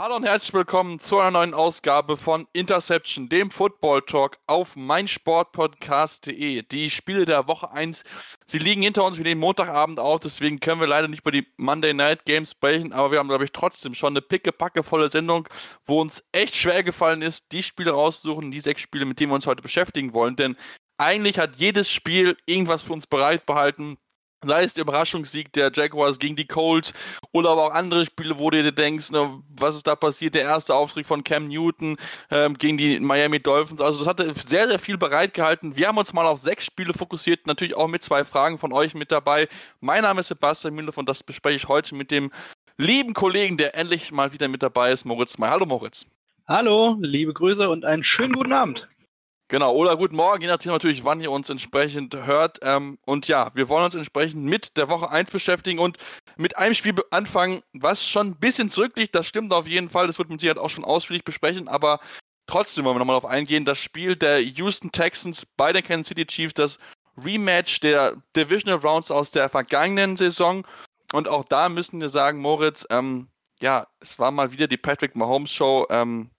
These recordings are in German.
Hallo und herzlich willkommen zu einer neuen Ausgabe von Interception, dem Football Talk auf meinsportpodcast.de. Die Spiele der Woche 1, sie liegen hinter uns, wir nehmen Montagabend auf, deswegen können wir leider nicht über die Monday Night Games sprechen, aber wir haben, glaube ich, trotzdem schon eine pickepackevolle Sendung, wo uns echt schwer gefallen ist, die Spiele rauszusuchen, die sechs Spiele, mit denen wir uns heute beschäftigen wollen, denn eigentlich hat jedes Spiel irgendwas für uns bereit behalten sei es der Überraschungssieg der Jaguars gegen die Colts oder aber auch andere Spiele, wo du dir denkst, ne, was ist da passiert, der erste Auftritt von Cam Newton ähm, gegen die Miami Dolphins. Also es hatte sehr, sehr viel bereitgehalten. Wir haben uns mal auf sechs Spiele fokussiert, natürlich auch mit zwei Fragen von euch mit dabei. Mein Name ist Sebastian Müller und das bespreche ich heute mit dem lieben Kollegen, der endlich mal wieder mit dabei ist, Moritz May. Hallo Moritz. Hallo, liebe Grüße und einen schönen guten Abend. Genau, oder guten Morgen, je nachdem natürlich, wann ihr uns entsprechend hört. Ähm, und ja, wir wollen uns entsprechend mit der Woche 1 beschäftigen und mit einem Spiel anfangen, was schon ein bisschen zurückliegt. Das stimmt auf jeden Fall, das wird man sicher auch schon ausführlich besprechen, aber trotzdem wollen wir nochmal darauf eingehen. Das Spiel der Houston Texans bei den Kansas City Chiefs, das Rematch der Divisional Rounds aus der vergangenen Saison. Und auch da müssen wir sagen, Moritz, ähm, ja, es war mal wieder die Patrick Mahomes Show. Ähm,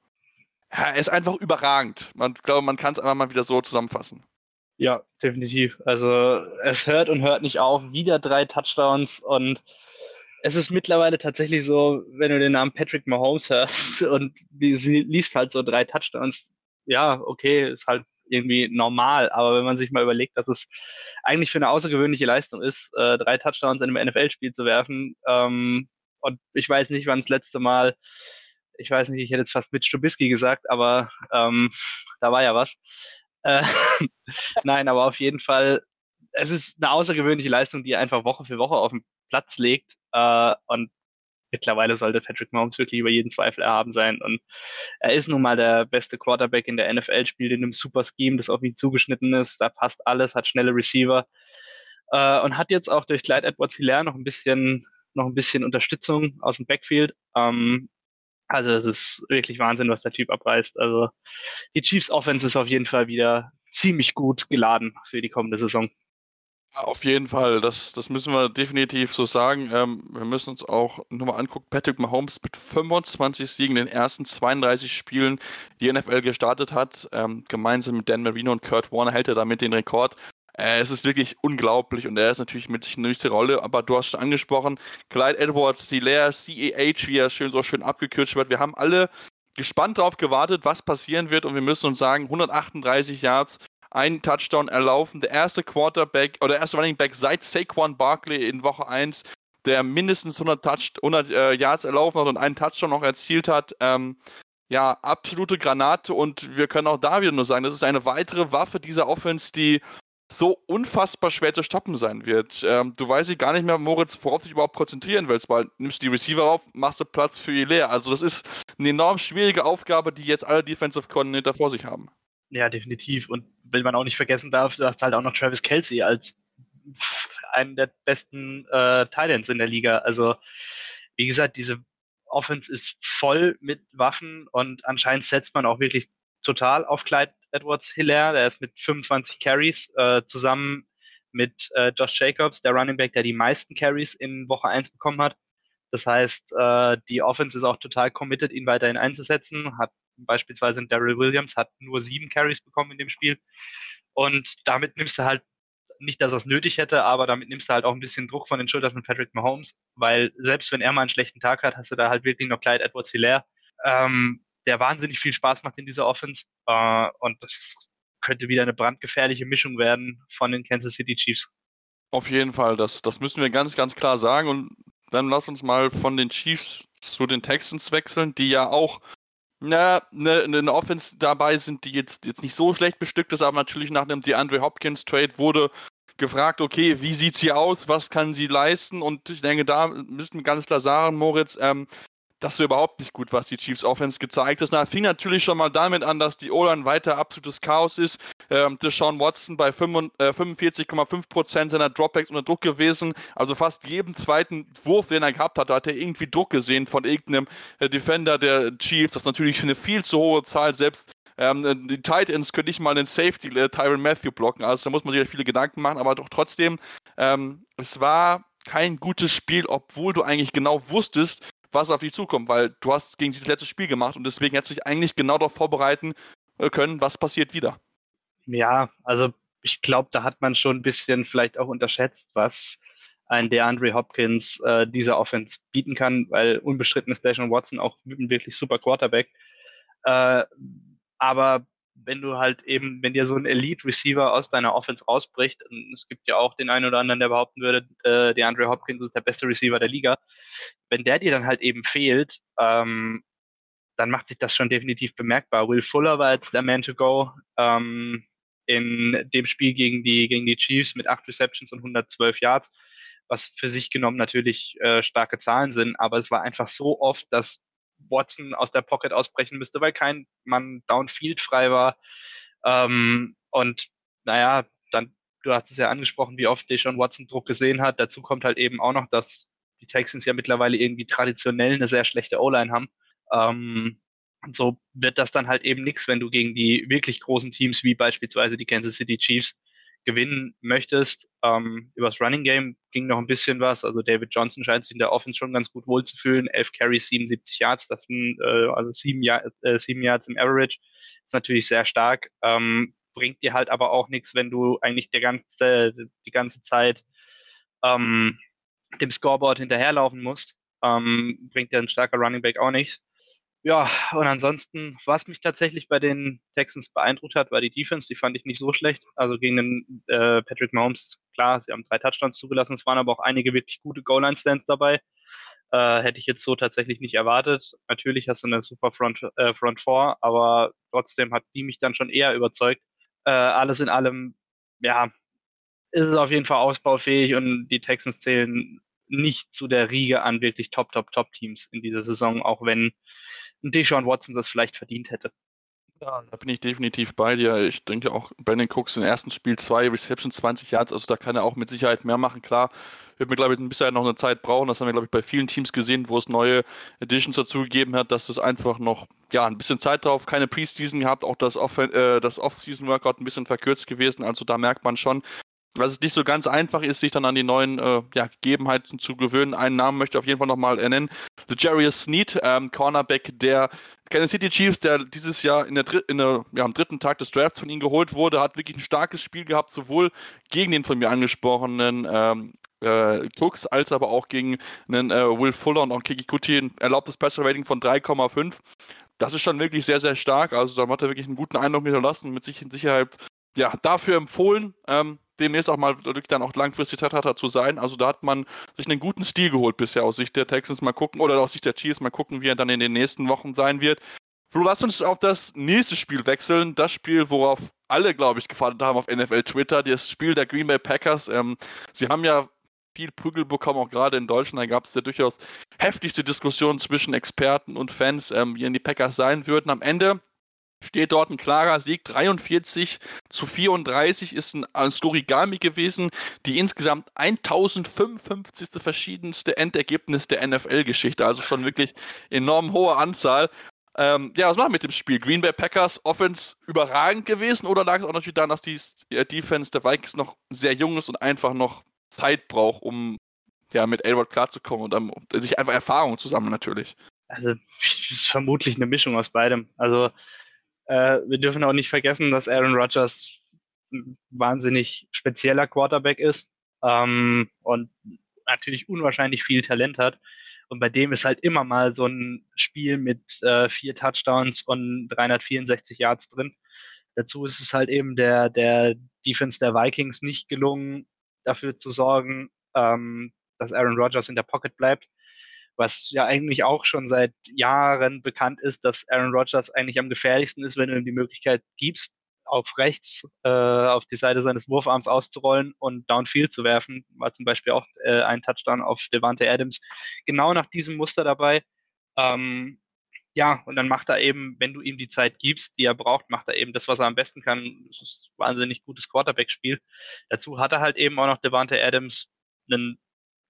ja, er ist einfach überragend. Man glaube, man kann es einfach mal wieder so zusammenfassen. Ja, definitiv. Also es hört und hört nicht auf. Wieder drei Touchdowns und es ist mittlerweile tatsächlich so, wenn du den Namen Patrick Mahomes hörst und liest halt so drei Touchdowns, ja, okay, ist halt irgendwie normal. Aber wenn man sich mal überlegt, dass es eigentlich für eine außergewöhnliche Leistung ist, äh, drei Touchdowns in einem NFL-Spiel zu werfen, ähm, und ich weiß nicht, wann das letzte Mal ich weiß nicht, ich hätte jetzt fast mit Stubisky gesagt, aber ähm, da war ja was. Äh, Nein, aber auf jeden Fall, es ist eine außergewöhnliche Leistung, die er einfach Woche für Woche auf den Platz legt. Äh, und mittlerweile sollte Patrick Mahomes wirklich über jeden Zweifel erhaben sein. Und er ist nun mal der beste Quarterback in der NFL, spielt in einem super Scheme, das auf ihn zugeschnitten ist. Da passt alles, hat schnelle Receiver. Äh, und hat jetzt auch durch Clyde Edwards Hilaire noch ein bisschen noch ein bisschen Unterstützung aus dem Backfield. Ähm, also es ist wirklich Wahnsinn, was der Typ abreißt. Also die Chiefs Offense ist auf jeden Fall wieder ziemlich gut geladen für die kommende Saison. Auf jeden Fall, das, das müssen wir definitiv so sagen. Ähm, wir müssen uns auch nochmal angucken, Patrick Mahomes mit 25 Siegen in den ersten 32 Spielen, die NFL gestartet hat. Ähm, gemeinsam mit Dan Marino und Kurt Warner hält er damit den Rekord. Äh, es ist wirklich unglaublich und er ist natürlich mit sich eine wichtige Rolle, aber du hast schon angesprochen, Clyde Edwards, die Leer, CEH, wie er schön so schön abgekürzt wird. Wir haben alle gespannt darauf gewartet, was passieren wird und wir müssen uns sagen, 138 Yards, ein Touchdown erlaufen, der erste Quarterback oder der erste Running Back seit Saquon Barkley in Woche 1, der mindestens 100, Touch, 100 äh, Yards erlaufen hat und einen Touchdown noch erzielt hat. Ähm, ja, absolute Granate und wir können auch da wieder nur sagen, das ist eine weitere Waffe dieser Offense, die so unfassbar schwer zu stoppen sein wird. Ähm, du weißt gar nicht mehr, Moritz, worauf du dich überhaupt konzentrieren willst, weil nimmst du die Receiver auf, machst du Platz für leer. Also das ist eine enorm schwierige Aufgabe, die jetzt alle Defensive Coordinator vor sich haben. Ja, definitiv. Und wenn man auch nicht vergessen darf, du hast halt auch noch Travis Kelsey als einen der besten äh, Titans in der Liga. Also, wie gesagt, diese Offense ist voll mit Waffen und anscheinend setzt man auch wirklich total auf Clyde Edwards Hilaire, der ist mit 25 Carries äh, zusammen mit äh, Josh Jacobs, der Running Back, der die meisten Carries in Woche 1 bekommen hat. Das heißt, äh, die Offense ist auch total committed, ihn weiterhin einzusetzen. Hat beispielsweise Daryl Williams hat nur sieben Carries bekommen in dem Spiel. Und damit nimmst du halt nicht, dass er es nötig hätte, aber damit nimmst du halt auch ein bisschen Druck von den Schultern von Patrick Mahomes, weil selbst wenn er mal einen schlechten Tag hat, hast du da halt wirklich noch Clyde Edwards Hilaire, ähm, der wahnsinnig viel Spaß macht in dieser Offense. Äh, und das könnte wieder eine brandgefährliche Mischung werden von den Kansas City Chiefs. Auf jeden Fall, das, das müssen wir ganz, ganz klar sagen. Und dann lass uns mal von den Chiefs zu den Texans wechseln, die ja auch eine, eine Offense dabei sind, die jetzt, jetzt nicht so schlecht bestückt ist, aber natürlich nach dem DeAndre Hopkins Trade wurde gefragt, okay, wie sieht sie aus, was kann sie leisten? Und ich denke, da müssen wir ganz klar sagen, Moritz, ähm, das war überhaupt nicht gut, was die Chiefs Offense gezeigt hat. Das fing natürlich schon mal damit an, dass die O-Line weiter absolutes Chaos ist. Ähm, Deshaun Watson bei 45,5% äh, seiner Dropbacks unter Druck gewesen. Also fast jeden zweiten Wurf, den er gehabt hat, hat er irgendwie Druck gesehen von irgendeinem äh, Defender der Chiefs. Das ist natürlich eine viel zu hohe Zahl, selbst Ähm, die Titans können nicht mal einen Safety äh, Tyron Matthew blocken, also da muss man sich viele Gedanken machen, aber doch trotzdem, ähm, es war kein gutes Spiel, obwohl du eigentlich genau wusstest, was auf dich zukommt, weil du hast gegen dieses letzte Spiel gemacht und deswegen hättest du dich eigentlich genau darauf vorbereiten äh, können, was passiert wieder. Ja, also ich glaube, da hat man schon ein bisschen vielleicht auch unterschätzt, was ein DeAndre Hopkins äh, dieser Offense bieten kann, weil unbestritten ist Deshaun Watson auch ein wirklich super Quarterback. Äh, aber wenn du halt eben, wenn dir so ein Elite-Receiver aus deiner Offense rausbricht, und es gibt ja auch den einen oder anderen, der behaupten würde, äh, DeAndre Hopkins ist der beste Receiver der Liga, wenn der dir dann halt eben fehlt, ähm, dann macht sich das schon definitiv bemerkbar. Will Fuller war jetzt der Man to go ähm, in dem Spiel gegen die, gegen die Chiefs mit acht Receptions und 112 Yards, was für sich genommen natürlich äh, starke Zahlen sind, aber es war einfach so oft, dass Watson aus der Pocket ausbrechen müsste, weil kein Mann downfield frei war. Ähm, und naja, dann, du hast es ja angesprochen, wie oft Deshaun Watson Druck gesehen hat. Dazu kommt halt eben auch noch, dass die Texans ja mittlerweile irgendwie traditionell eine sehr schlechte O-Line haben. Ähm, und so wird das dann halt eben nichts, wenn du gegen die wirklich großen Teams wie beispielsweise die Kansas City Chiefs gewinnen möchtest. Ähm, übers Running Game ging noch ein bisschen was. Also David Johnson scheint sich in der Offense schon ganz gut wohlzufühlen. 11 Carries, 77 Yards, das sind äh, also sieben, Jahr, äh, sieben Yards im Average. Ist natürlich sehr stark. Ähm, bringt dir halt aber auch nichts, wenn du eigentlich der ganze, die ganze Zeit ähm, dem Scoreboard hinterherlaufen musst. Ähm, bringt dir ein starker Running Back auch nichts. Ja, und ansonsten, was mich tatsächlich bei den Texans beeindruckt hat, war die Defense. Die fand ich nicht so schlecht. Also gegen den äh, Patrick Mahomes, klar, sie haben drei Touchdowns zugelassen. Es waren aber auch einige wirklich gute Goal-Line-Stands dabei. Äh, hätte ich jetzt so tatsächlich nicht erwartet. Natürlich hast du eine super Front, äh, Front Four, aber trotzdem hat die mich dann schon eher überzeugt. Äh, alles in allem, ja, ist es auf jeden Fall ausbaufähig und die Texans zählen nicht zu der Riege an wirklich Top, Top, Top-Teams in dieser Saison, auch wenn Deshaun Watson das vielleicht verdient hätte. Ja, da bin ich definitiv bei dir. Ich denke auch, Brandon Cooks im ersten Spiel zwei Receptions, 20 Yards, also da kann er auch mit Sicherheit mehr machen. Klar, wird mir, glaube ich, ein bisschen noch eine Zeit brauchen. Das haben wir, glaube ich, bei vielen Teams gesehen, wo es neue Editions dazu gegeben hat, dass es einfach noch, ja, ein bisschen Zeit drauf, keine Preseason gehabt, auch das, Off äh, das Off-Season-Workout ein bisschen verkürzt gewesen. Also da merkt man schon, dass es nicht so ganz einfach ist, sich dann an die neuen äh, ja, Gegebenheiten zu gewöhnen. Einen Namen möchte ich auf jeden Fall nochmal nennen. Jarius Sneed, ähm, Cornerback der Kansas City Chiefs, der dieses Jahr in der, in der ja, am dritten Tag des Drafts von ihnen geholt wurde, hat wirklich ein starkes Spiel gehabt, sowohl gegen den von mir angesprochenen ähm, äh, Cooks, als aber auch gegen einen äh, Will Fuller und auch Kiki Kuti ein erlaubtes Passer Rating von 3,5. Das ist schon wirklich sehr, sehr stark. Also da hat er wirklich einen guten Eindruck hinterlassen, mit sich in Sicherheit ja, dafür empfohlen. Ähm, demnächst auch mal dann auch langfristig Tatata zu sein. Also da hat man sich einen guten Stil geholt bisher aus Sicht der Texans. Mal gucken, oder aus Sicht der Chiefs, mal gucken, wie er dann in den nächsten Wochen sein wird. Flo, lass uns auf das nächste Spiel wechseln. Das Spiel, worauf alle, glaube ich, gefahren haben auf NFL Twitter. Das Spiel der Green Bay Packers. Ähm, sie haben ja viel Prügel bekommen, auch gerade in Deutschland. Da gab es ja durchaus heftigste Diskussionen zwischen Experten und Fans, ähm, wie die Packers sein würden. Am Ende steht dort ein klarer Sieg. 43 zu 34 ist ein, Storigami gewesen, die insgesamt 1055. verschiedenste Endergebnis der NFL-Geschichte. Also schon wirklich enorm hohe Anzahl. Ähm, ja, was machen wir mit dem Spiel? Green Bay Packers Offense überragend gewesen oder lag es auch natürlich daran, dass die Defense der Vikings noch sehr jung ist und einfach noch Zeit braucht, um ja, mit Elwood klarzukommen und um, sich einfach Erfahrung zu sammeln natürlich? Also, vermutlich eine Mischung aus beidem. Also, äh, wir dürfen auch nicht vergessen, dass Aaron Rodgers ein wahnsinnig spezieller Quarterback ist ähm, und natürlich unwahrscheinlich viel Talent hat. Und bei dem ist halt immer mal so ein Spiel mit äh, vier Touchdowns und 364 Yards drin. Dazu ist es halt eben der, der Defense der Vikings nicht gelungen, dafür zu sorgen, ähm, dass Aaron Rodgers in der Pocket bleibt was ja eigentlich auch schon seit Jahren bekannt ist, dass Aaron Rodgers eigentlich am gefährlichsten ist, wenn du ihm die Möglichkeit gibst, auf rechts äh, auf die Seite seines Wurfarms auszurollen und downfield zu werfen. War zum Beispiel auch äh, ein Touchdown auf Devante Adams genau nach diesem Muster dabei. Ähm, ja, und dann macht er eben, wenn du ihm die Zeit gibst, die er braucht, macht er eben das, was er am besten kann. Das ist ein wahnsinnig gutes Quarterback-Spiel. Dazu hat er halt eben auch noch Devante Adams, einen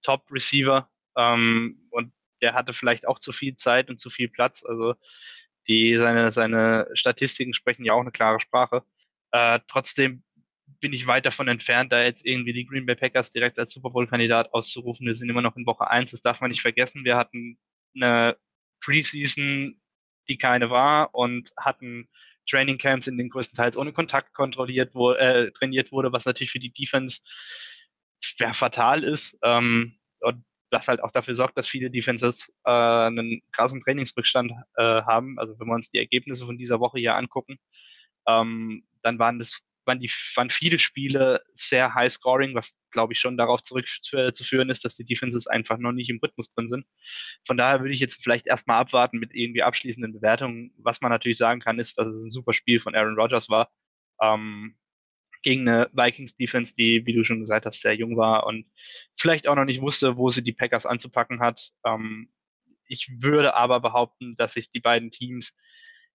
Top-Receiver. Ähm, und der hatte vielleicht auch zu viel Zeit und zu viel Platz. Also Die, seine, seine Statistiken sprechen ja auch eine klare Sprache. Äh, trotzdem bin ich weit davon entfernt, da jetzt irgendwie die Green Bay Packers direkt als Super Bowl-Kandidat auszurufen. Wir sind immer noch in Woche 1, das darf man nicht vergessen. Wir hatten eine Preseason, die keine war und hatten Training Camps, in denen größtenteils ohne Kontakt kontrolliert wo, äh, trainiert wurde, was natürlich für die Defense ja, fatal ist. Ähm, und das halt auch dafür sorgt, dass viele Defenses äh, einen krassen Trainingsrückstand äh, haben. Also wenn wir uns die Ergebnisse von dieser Woche hier angucken, ähm, dann waren das waren, die, waren viele Spiele sehr high scoring, was glaube ich schon darauf zurückzuführen ist, dass die Defenses einfach noch nicht im Rhythmus drin sind. Von daher würde ich jetzt vielleicht erstmal abwarten mit irgendwie abschließenden Bewertungen. Was man natürlich sagen kann, ist, dass es ein super Spiel von Aaron Rodgers war. Ähm, gegen eine Vikings Defense, die, wie du schon gesagt hast, sehr jung war und vielleicht auch noch nicht wusste, wo sie die Packers anzupacken hat. Ähm, ich würde aber behaupten, dass sich die beiden Teams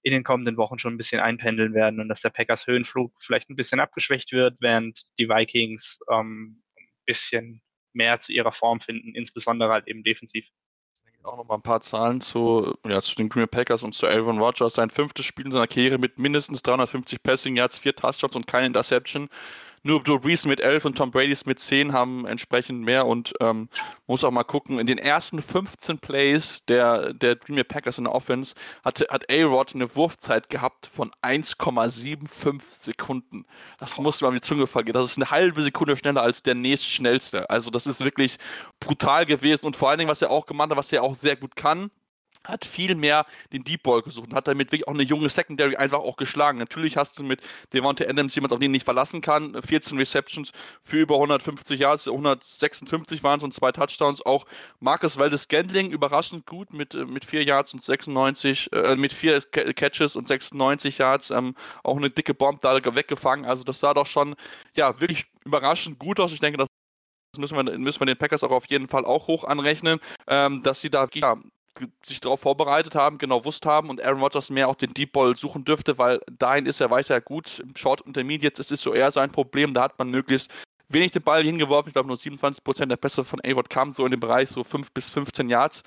in den kommenden Wochen schon ein bisschen einpendeln werden und dass der Packers Höhenflug vielleicht ein bisschen abgeschwächt wird, während die Vikings ähm, ein bisschen mehr zu ihrer Form finden, insbesondere halt eben defensiv auch noch mal ein paar Zahlen zu, ja, zu den Green Packers und zu Aaron Rodgers. Sein fünftes Spiel in seiner Karriere mit mindestens 350 Passing Yards, vier Touchdowns und keine Interception. Nur Drew Brees mit 11 und Tom Brady mit 10 haben entsprechend mehr und ähm, muss auch mal gucken, in den ersten 15 Plays der, der Green Bay Packers in der Offense hatte, hat A-Rod eine Wurfzeit gehabt von 1,75 Sekunden. Das muss man auf die Zunge vergehen. Das ist eine halbe Sekunde schneller als der nächstschnellste. Also das ist wirklich brutal gewesen und vor allen Dingen, was er auch gemacht hat, was er auch sehr gut kann, hat viel mehr den Deep Ball gesucht und hat damit wirklich auch eine junge Secondary einfach auch geschlagen. Natürlich hast du mit Devonta Adams jemand, auf den nicht verlassen kann. 14 Receptions für über 150 Yards, 156 waren es und zwei Touchdowns. Auch Marcus Waldes Gandling überraschend gut mit, äh, mit vier Yards und 96, äh, mit vier Catches und 96 Yards. Ähm, auch eine dicke Bomb da weggefangen. Also das sah doch schon, ja, wirklich überraschend gut aus. Ich denke, das müssen wir, müssen wir den Packers auch auf jeden Fall auch hoch anrechnen, ähm, dass sie da ja, sich darauf vorbereitet haben, genau wusst haben und Aaron Rodgers mehr auch den Deep Ball suchen dürfte, weil dahin ist er weiter gut. Im Short Intermediate das ist so eher sein Problem, da hat man möglichst wenig den Ball hingeworfen. Ich glaube, nur 27% der Pässe von A-Rod kamen so in dem Bereich so 5 bis 15 Yards,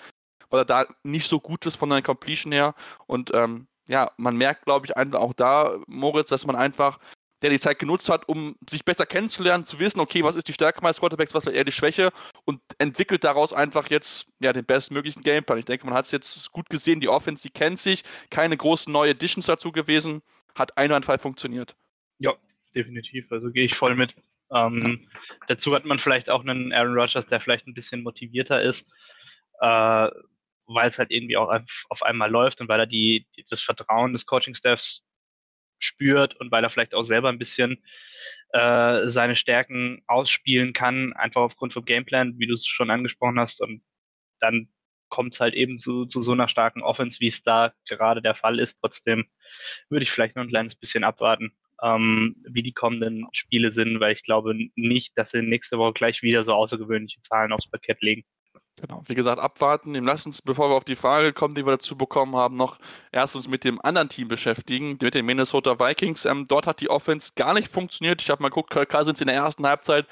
weil er da nicht so gut ist von der Completion her. Und ähm, ja, man merkt, glaube ich, einfach auch da, Moritz, dass man einfach der die Zeit genutzt hat, um sich besser kennenzulernen, zu wissen, okay, was ist die Stärke meines Quarterbacks, was ist eher die Schwäche und entwickelt daraus einfach jetzt ja, den bestmöglichen Gameplan. Ich denke, man hat es jetzt gut gesehen, die Offense, die kennt sich, keine großen neue Additions dazu gewesen, hat einwandfrei funktioniert. Ja, definitiv, also gehe ich voll mit. Ähm. Dazu hat man vielleicht auch einen Aaron Rodgers, der vielleicht ein bisschen motivierter ist, äh, weil es halt irgendwie auch auf einmal läuft und weil er die, die das Vertrauen des Coaching-Staffs spürt und weil er vielleicht auch selber ein bisschen äh, seine Stärken ausspielen kann, einfach aufgrund vom Gameplan, wie du es schon angesprochen hast. Und dann kommt es halt eben zu, zu so einer starken Offense, wie es da gerade der Fall ist. Trotzdem würde ich vielleicht noch ein kleines bisschen abwarten, ähm, wie die kommenden Spiele sind, weil ich glaube nicht, dass sie nächste Woche gleich wieder so außergewöhnliche Zahlen aufs Parkett legen. Genau, wie gesagt, abwarten. Lass uns, bevor wir auf die Frage kommen, die wir dazu bekommen haben, noch erst uns mit dem anderen Team beschäftigen, mit den Minnesota Vikings. Ähm, dort hat die Offense gar nicht funktioniert. Ich habe mal geguckt, Kirk Cousins in der ersten Halbzeit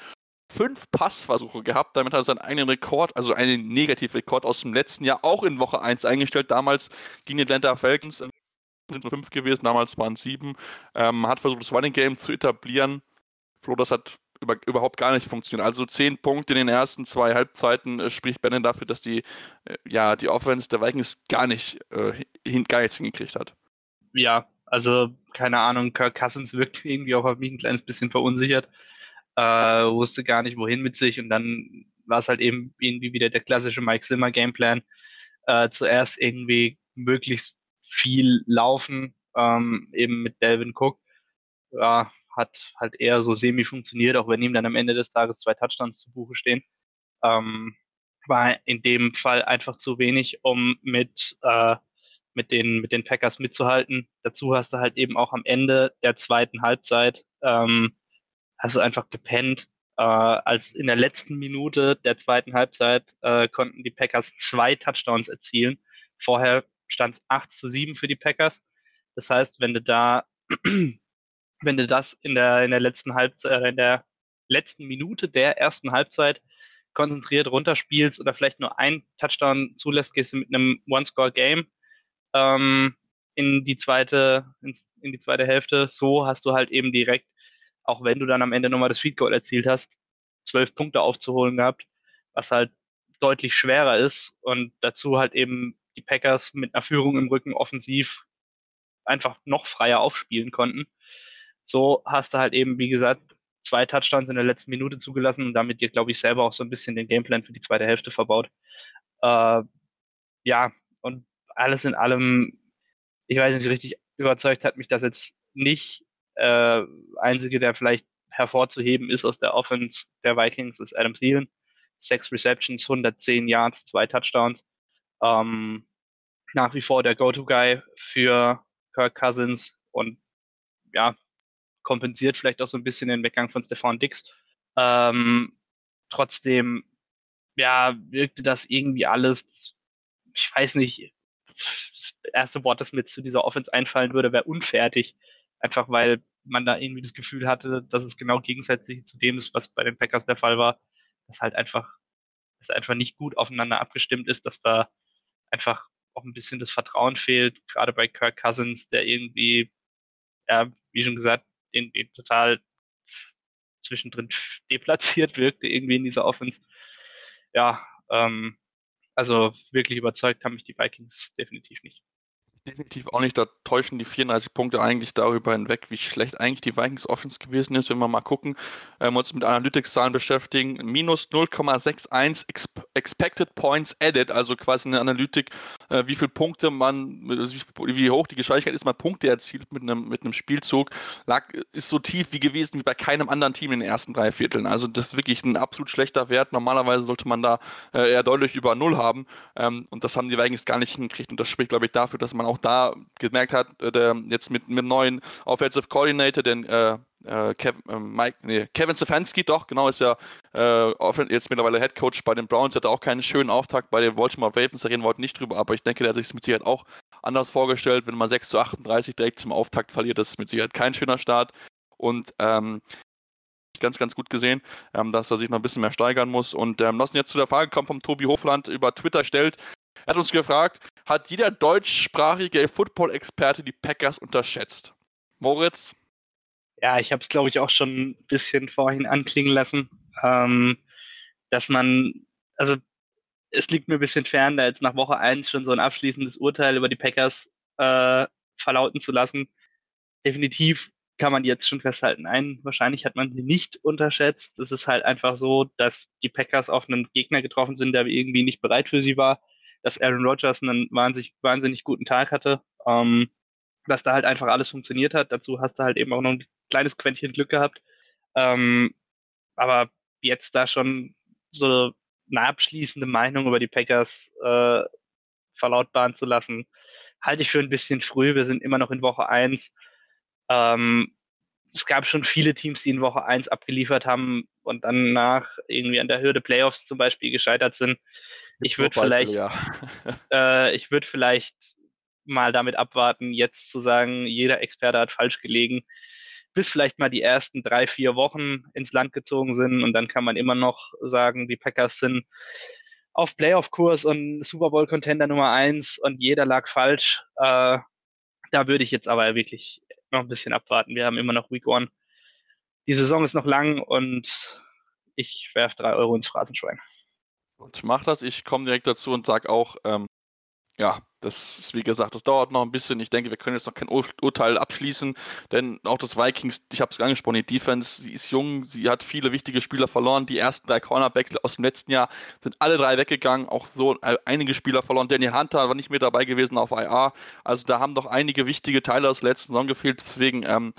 fünf Passversuche gehabt. Damit hat er seinen eigenen Rekord, also einen Negativrekord aus dem letzten Jahr, auch in Woche 1 eingestellt. Damals gegen die Atlanta Falcons ähm, sind nur fünf gewesen, damals waren es sieben. Ähm, hat versucht, das Running Game zu etablieren. Flo, das hat über, überhaupt gar nicht funktionieren. Also zehn Punkte in den ersten zwei Halbzeiten äh, spricht Bannon dafür, dass die, äh, ja, die Offense der Vikings gar nicht, äh, hin, gar nichts hingekriegt hat. Ja, also keine Ahnung, Kirk Cousins wirkt irgendwie auch auf mich ein kleines bisschen verunsichert, äh, wusste gar nicht, wohin mit sich und dann war es halt eben irgendwie wieder der klassische Mike Zimmer Gameplan. Äh, zuerst irgendwie möglichst viel laufen, ähm, eben mit Delvin Cook. Ja, hat halt eher so semi funktioniert, auch wenn ihm dann am Ende des Tages zwei Touchdowns zu Buche stehen. Ähm, war in dem Fall einfach zu wenig, um mit, äh, mit, den, mit den Packers mitzuhalten. Dazu hast du halt eben auch am Ende der zweiten Halbzeit ähm, hast du einfach gepennt. Äh, als in der letzten Minute der zweiten Halbzeit äh, konnten die Packers zwei Touchdowns erzielen. Vorher stand es 8 zu 7 für die Packers. Das heißt, wenn du da wenn du das in der, in der letzten Halbzeit, äh, in der letzten Minute der ersten Halbzeit konzentriert runterspielst oder vielleicht nur ein Touchdown zulässt, gehst du mit einem One-Score-Game. Ähm, in die zweite, in die zweite Hälfte. So hast du halt eben direkt, auch wenn du dann am Ende nochmal das Feed Goal erzielt hast, zwölf Punkte aufzuholen gehabt, was halt deutlich schwerer ist und dazu halt eben die Packers mit einer Führung im Rücken offensiv einfach noch freier aufspielen konnten. So hast du halt eben, wie gesagt, zwei Touchdowns in der letzten Minute zugelassen und damit dir, glaube ich, selber auch so ein bisschen den Gameplan für die zweite Hälfte verbaut. Äh, ja, und alles in allem, ich weiß nicht, richtig überzeugt hat mich das jetzt nicht. Äh, einzige, der vielleicht hervorzuheben ist aus der Offense der Vikings, ist Adam Thielen. Sechs Receptions, 110 Yards, zwei Touchdowns. Ähm, nach wie vor der Go-To-Guy für Kirk Cousins und ja, kompensiert vielleicht auch so ein bisschen den Weggang von Stefan Dix. Ähm, trotzdem, ja, wirkte das irgendwie alles, ich weiß nicht, das erste Wort, das mir zu dieser Offense einfallen würde, wäre unfertig. Einfach weil man da irgendwie das Gefühl hatte, dass es genau gegensätzlich zu dem ist, was bei den Packers der Fall war, dass halt einfach, dass einfach nicht gut aufeinander abgestimmt ist, dass da einfach auch ein bisschen das Vertrauen fehlt, gerade bei Kirk Cousins, der irgendwie, ja, wie schon gesagt, irgendwie total zwischendrin deplatziert wirkte, irgendwie in dieser Offense. Ja, ähm, also wirklich überzeugt haben mich die Vikings definitiv nicht definitiv auch nicht. Da täuschen die 34 Punkte eigentlich darüber hinweg, wie schlecht eigentlich die Vikings Offense gewesen ist. Wenn wir mal gucken, ähm, uns mit Analytics-Zahlen beschäftigen, minus 0,61 Expected Points Added, also quasi eine Analytik, äh, wie viele Punkte man, wie hoch die Geschwindigkeit ist, man Punkte erzielt mit einem, mit einem Spielzug, lag, ist so tief wie gewesen wie bei keinem anderen Team in den ersten drei Vierteln. Also das ist wirklich ein absolut schlechter Wert. Normalerweise sollte man da äh, eher deutlich über Null haben. Ähm, und das haben die Vikings gar nicht hingekriegt. Und das spricht, glaube ich, dafür, dass man auch auch da gemerkt hat, äh, jetzt mit, mit neuen Offensive Coordinator, den äh, äh, Kevin, äh, Mike, nee, Kevin Stefanski, doch, genau, ist ja äh, jetzt mittlerweile Head Coach bei den Browns, hatte auch keinen schönen Auftakt bei den Baltimore Ravens, da reden wir heute nicht drüber, aber ich denke, der hat sich mit Sicherheit auch anders vorgestellt, wenn man 6 zu 38 direkt zum Auftakt verliert, das ist mit Sicherheit kein schöner Start und ähm, ganz, ganz gut gesehen, ähm, dass er sich noch ein bisschen mehr steigern muss. Und ähm, lassen jetzt zu der Frage kommen vom Tobi Hofland über Twitter stellt. Er hat uns gefragt, hat jeder deutschsprachige Football-Experte die Packers unterschätzt? Moritz? Ja, ich habe es, glaube ich, auch schon ein bisschen vorhin anklingen lassen, ähm, dass man, also es liegt mir ein bisschen fern, da jetzt nach Woche 1 schon so ein abschließendes Urteil über die Packers äh, verlauten zu lassen. Definitiv kann man jetzt schon festhalten. Ein, wahrscheinlich hat man sie nicht unterschätzt. Es ist halt einfach so, dass die Packers auf einen Gegner getroffen sind, der irgendwie nicht bereit für sie war dass Aaron Rodgers einen wahnsinnig, wahnsinnig guten Tag hatte, ähm, dass da halt einfach alles funktioniert hat. Dazu hast du halt eben auch noch ein kleines Quäntchen Glück gehabt. Ähm, aber jetzt da schon so eine abschließende Meinung über die Packers äh, verlautbaren zu lassen, halte ich für ein bisschen früh. Wir sind immer noch in Woche 1. Ähm, es gab schon viele Teams, die in Woche 1 abgeliefert haben und dann nach irgendwie an der Hürde Playoffs zum Beispiel gescheitert sind. Ich würde vielleicht, ja. äh, ich würde vielleicht mal damit abwarten, jetzt zu sagen, jeder Experte hat falsch gelegen, bis vielleicht mal die ersten drei, vier Wochen ins Land gezogen sind und dann kann man immer noch sagen, die Packers sind auf Playoff-Kurs und Super Bowl-Contender Nummer eins und jeder lag falsch. Äh, da würde ich jetzt aber wirklich noch ein bisschen abwarten. Wir haben immer noch Week One. Die Saison ist noch lang und ich werfe drei Euro ins Phrasenschwein. Und mach das. Ich komme direkt dazu und sage auch, ähm, ja, das ist, wie gesagt, das dauert noch ein bisschen. Ich denke, wir können jetzt noch kein Ur Urteil abschließen, denn auch das Vikings, ich habe es angesprochen, die Defense, sie ist jung, sie hat viele wichtige Spieler verloren. Die ersten drei Cornerbacks aus dem letzten Jahr sind alle drei weggegangen, auch so äh, einige Spieler verloren. Danny Hunter war nicht mehr dabei gewesen auf IR. Also da haben doch einige wichtige Teile aus der letzten Saison gefehlt. Deswegen, ähm,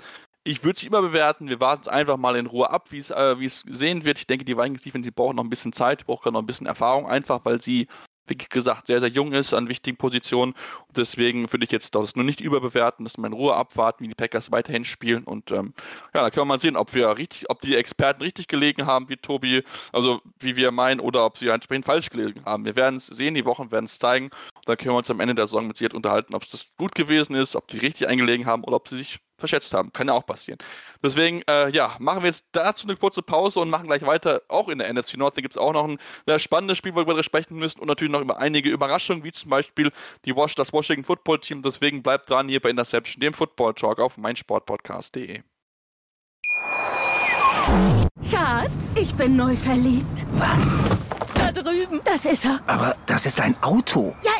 ich würde sie immer bewerten. Wir warten es einfach mal in Ruhe ab, wie äh, es sehen wird. Ich denke, die Vikings Defense, die brauchen noch ein bisschen Zeit, brauchen noch ein bisschen Erfahrung, einfach weil sie wie gesagt, sehr, sehr jung ist an wichtigen Positionen. Und deswegen würde ich jetzt das nur nicht überbewerten, dass wir in Ruhe abwarten, wie die Packers weiterhin spielen. Und ähm, ja, da können wir mal sehen, ob wir richtig, ob die Experten richtig gelegen haben, wie Tobi, also wie wir meinen, oder ob sie entsprechend falsch gelegen haben. Wir werden es sehen, die Wochen werden es zeigen. Und dann können wir uns am Ende der Saison mit Sicherheit unterhalten, ob es das gut gewesen ist, ob sie richtig eingelegen haben oder ob sie sich verschätzt haben. Kann ja auch passieren. Deswegen, äh, ja, machen wir jetzt dazu eine kurze Pause und machen gleich weiter. Auch in der NFC North, da gibt es auch noch ein sehr spannendes Spiel, worüber wir sprechen müssen und natürlich noch über einige Überraschungen, wie zum Beispiel die Wash, das Washington Football Team. Deswegen bleibt dran hier bei Interception, dem Football Talk auf meinsportpodcast.de. Schatz, ich bin neu verliebt. Was? Da drüben. Das ist er. Aber das ist ein Auto. Ja,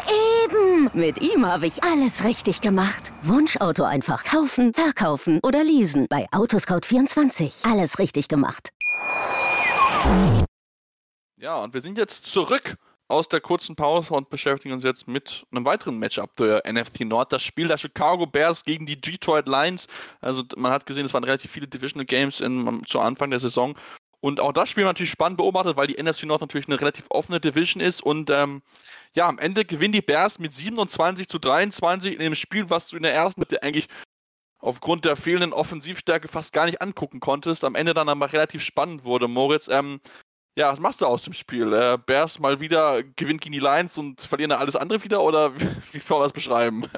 eben. Mit ihm habe ich alles richtig gemacht. Wunschauto einfach kaufen, verkaufen oder leasen. Bei Autoscout24. Alles richtig gemacht. Ja, und wir sind jetzt zurück aus der kurzen Pause und beschäftigen uns jetzt mit einem weiteren Matchup der NFC Nord. Das Spiel der Chicago Bears gegen die Detroit Lions. Also man hat gesehen, es waren relativ viele Divisional Games in, zu Anfang der Saison. Und auch das Spiel natürlich spannend beobachtet, weil die NFC Nord natürlich eine relativ offene Division ist. Und ähm, ja, am Ende gewinnen die Bears mit 27 zu 23 in dem Spiel, was du in der ersten Mitte eigentlich aufgrund der fehlenden Offensivstärke fast gar nicht angucken konntest. Am Ende dann aber relativ spannend wurde. Moritz, ähm, ja, was machst du aus dem Spiel? Äh, Bears mal wieder gewinnt gegen die Lions und verlieren dann alles andere wieder oder wie, wie man das beschreiben?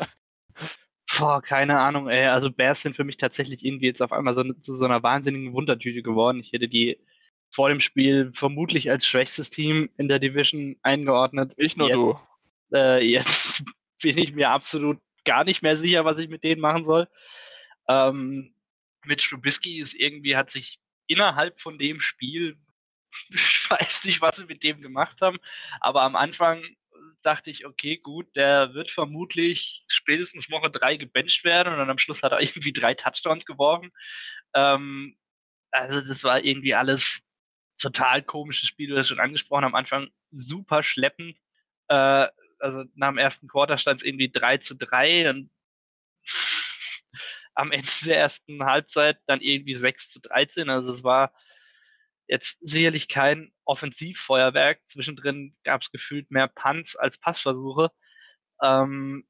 Boah, keine Ahnung, ey. Also Bears sind für mich tatsächlich irgendwie jetzt auf einmal so, zu so einer wahnsinnigen Wundertüte geworden. Ich hätte die vor dem Spiel vermutlich als schwächstes Team in der Division eingeordnet. Ich nur jetzt, du. Äh, jetzt bin ich mir absolut gar nicht mehr sicher, was ich mit denen machen soll. Ähm, mit Trubisky ist irgendwie, hat sich innerhalb von dem Spiel ich weiß nicht, was sie mit dem gemacht haben, aber am Anfang dachte ich, okay, gut, der wird vermutlich spätestens Woche drei gebencht werden und dann am Schluss hat er irgendwie drei Touchdowns geworfen. Ähm, also das war irgendwie alles total komisches Spiel, du hast schon angesprochen, am Anfang super schleppend. Äh, also nach dem ersten Quarter stand es irgendwie 3 zu 3 und am Ende der ersten Halbzeit dann irgendwie 6 zu 13. Also es war Jetzt sicherlich kein Offensivfeuerwerk. Zwischendrin gab es gefühlt mehr Punts als Passversuche. Ähm,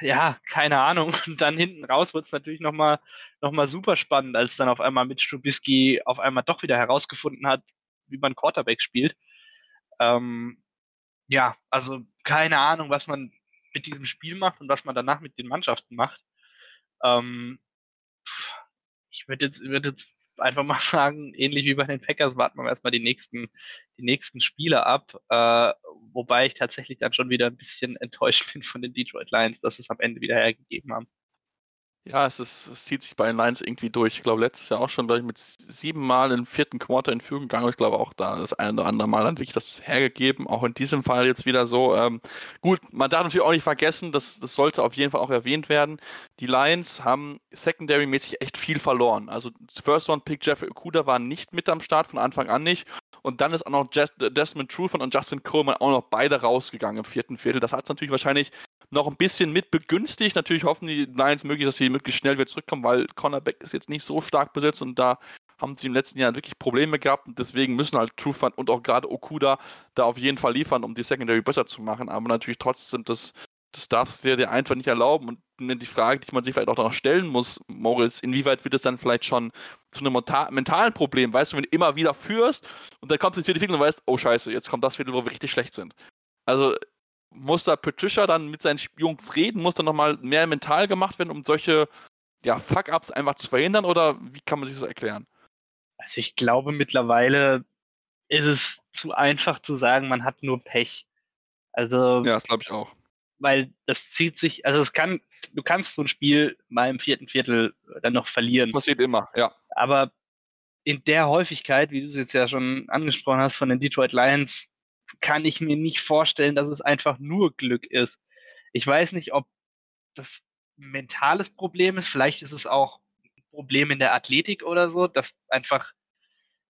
ja, keine Ahnung. Und dann hinten raus wird es natürlich nochmal noch mal super spannend, als dann auf einmal mit Strubisky auf einmal doch wieder herausgefunden hat, wie man Quarterback spielt. Ähm, ja, also keine Ahnung, was man mit diesem Spiel macht und was man danach mit den Mannschaften macht. Ähm, ich würde jetzt, würd jetzt einfach mal sagen, ähnlich wie bei den Packers, warten wir erstmal die nächsten, die nächsten Spiele ab. Äh, wobei ich tatsächlich dann schon wieder ein bisschen enttäuscht bin von den Detroit Lions, dass es am Ende wieder hergegeben haben. Ja, es, ist, es zieht sich bei den Lions irgendwie durch. Ich glaube, letztes Jahr auch schon, ich, mit sieben Mal im vierten Quarter in Führung gegangen. Ich glaube auch da das ein oder andere Mal dann wirklich das hergegeben. Auch in diesem Fall jetzt wieder so. Ähm, gut, man darf natürlich auch nicht vergessen, das, das sollte auf jeden Fall auch erwähnt werden. Die Lions haben secondary-mäßig echt viel verloren. Also First Round Pick Jeffrey Okuda war nicht mit am Start, von Anfang an nicht. Und dann ist auch noch Desmond Trufant und Justin Coleman auch noch beide rausgegangen im vierten Viertel. Das hat es natürlich wahrscheinlich noch ein bisschen mit begünstigt. Natürlich hoffen die Lions möglich, dass sie möglichst schnell wieder zurückkommen, weil Cornerback ist jetzt nicht so stark besetzt und da haben sie den letzten Jahren wirklich Probleme gehabt und deswegen müssen halt Trufant und auch gerade Okuda da auf jeden Fall liefern, um die Secondary besser zu machen. Aber natürlich trotzdem, das, das darfst du dir einfach nicht erlauben. Und die Frage, die man sich vielleicht auch noch stellen muss, Moritz, inwieweit wird es dann vielleicht schon zu einem mentalen Problem? Weißt du, wenn du immer wieder führst und dann kommst du ins vierte Viertel und weißt, oh scheiße, jetzt kommt das Viertel, wo wir richtig schlecht sind. Also muss da Patricia dann mit seinen Jungs reden? Muss da nochmal mehr mental gemacht werden, um solche ja, Fuck-Ups einfach zu verhindern? Oder wie kann man sich das erklären? Also ich glaube mittlerweile ist es zu einfach zu sagen, man hat nur Pech. Also. Ja, das glaube ich auch. Weil das zieht sich, also es kann, du kannst so ein Spiel mal im vierten Viertel dann noch verlieren. Passiert immer, ja. Aber in der Häufigkeit, wie du es jetzt ja schon angesprochen hast, von den Detroit Lions, kann ich mir nicht vorstellen, dass es einfach nur Glück ist. Ich weiß nicht, ob das ein mentales Problem ist. Vielleicht ist es auch ein Problem in der Athletik oder so, dass einfach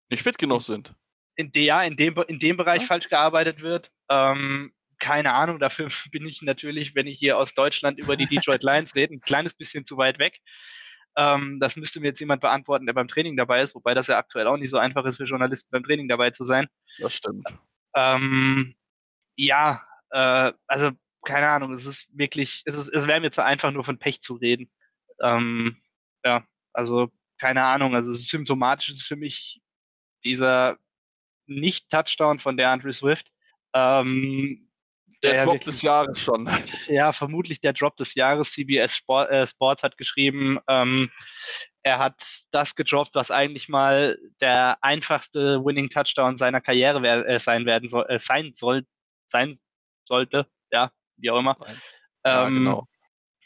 nicht fit genug sind. In, de, ja, in, dem, in dem Bereich ja. falsch gearbeitet wird. Ähm, keine Ahnung, dafür bin ich natürlich, wenn ich hier aus Deutschland über die Detroit Lions rede, ein kleines bisschen zu weit weg. Ähm, das müsste mir jetzt jemand beantworten, der beim Training dabei ist, wobei das ja aktuell auch nicht so einfach ist für Journalisten beim Training dabei zu sein. Das stimmt. Ähm, ja, äh, also keine Ahnung, es ist wirklich, es, es wäre mir zu einfach, nur von Pech zu reden. Ähm, ja, also keine Ahnung, also symptomatisch ist für mich dieser Nicht-Touchdown von der Andrew Swift. Ähm, Der, der Drop wirklich- des Jahres schon. ja, vermutlich der Drop des Jahres. CBS Sport, äh, Sports hat geschrieben, ähm, er hat das gedroppt, was eigentlich mal der einfachste Winning Touchdown seiner Karriere wer- äh, sein werden soll, äh, sein soll, sein sollte, ja, wie auch immer. Ja, Ähm, genau.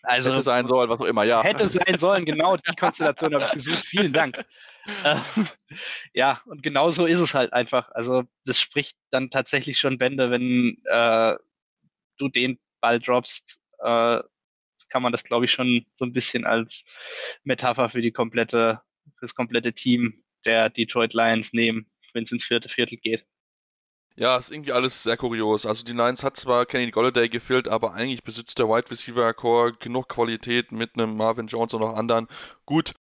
Also Hätte sein sollen, was auch immer, ja. hätte sein sollen, genau die Konstellation habe ich gesucht. Vielen Dank. Ähm, ja, und genau so ist es halt einfach. Also das spricht dann tatsächlich schon Bände, wenn äh, du den Ball droppst, äh, kann man das, glaube ich, schon so ein bisschen als Metapher für die komplette, für das komplette Team der Detroit Lions nehmen, wenn es ins vierte Viertel geht. Ja, ist irgendwie alles sehr kurios. Also die Lions hat zwar Kenny Golladay gefehlt, aber eigentlich besitzt der Wide Receiver Core genug Qualität mit einem Marvin Jones und noch anderen. Gut,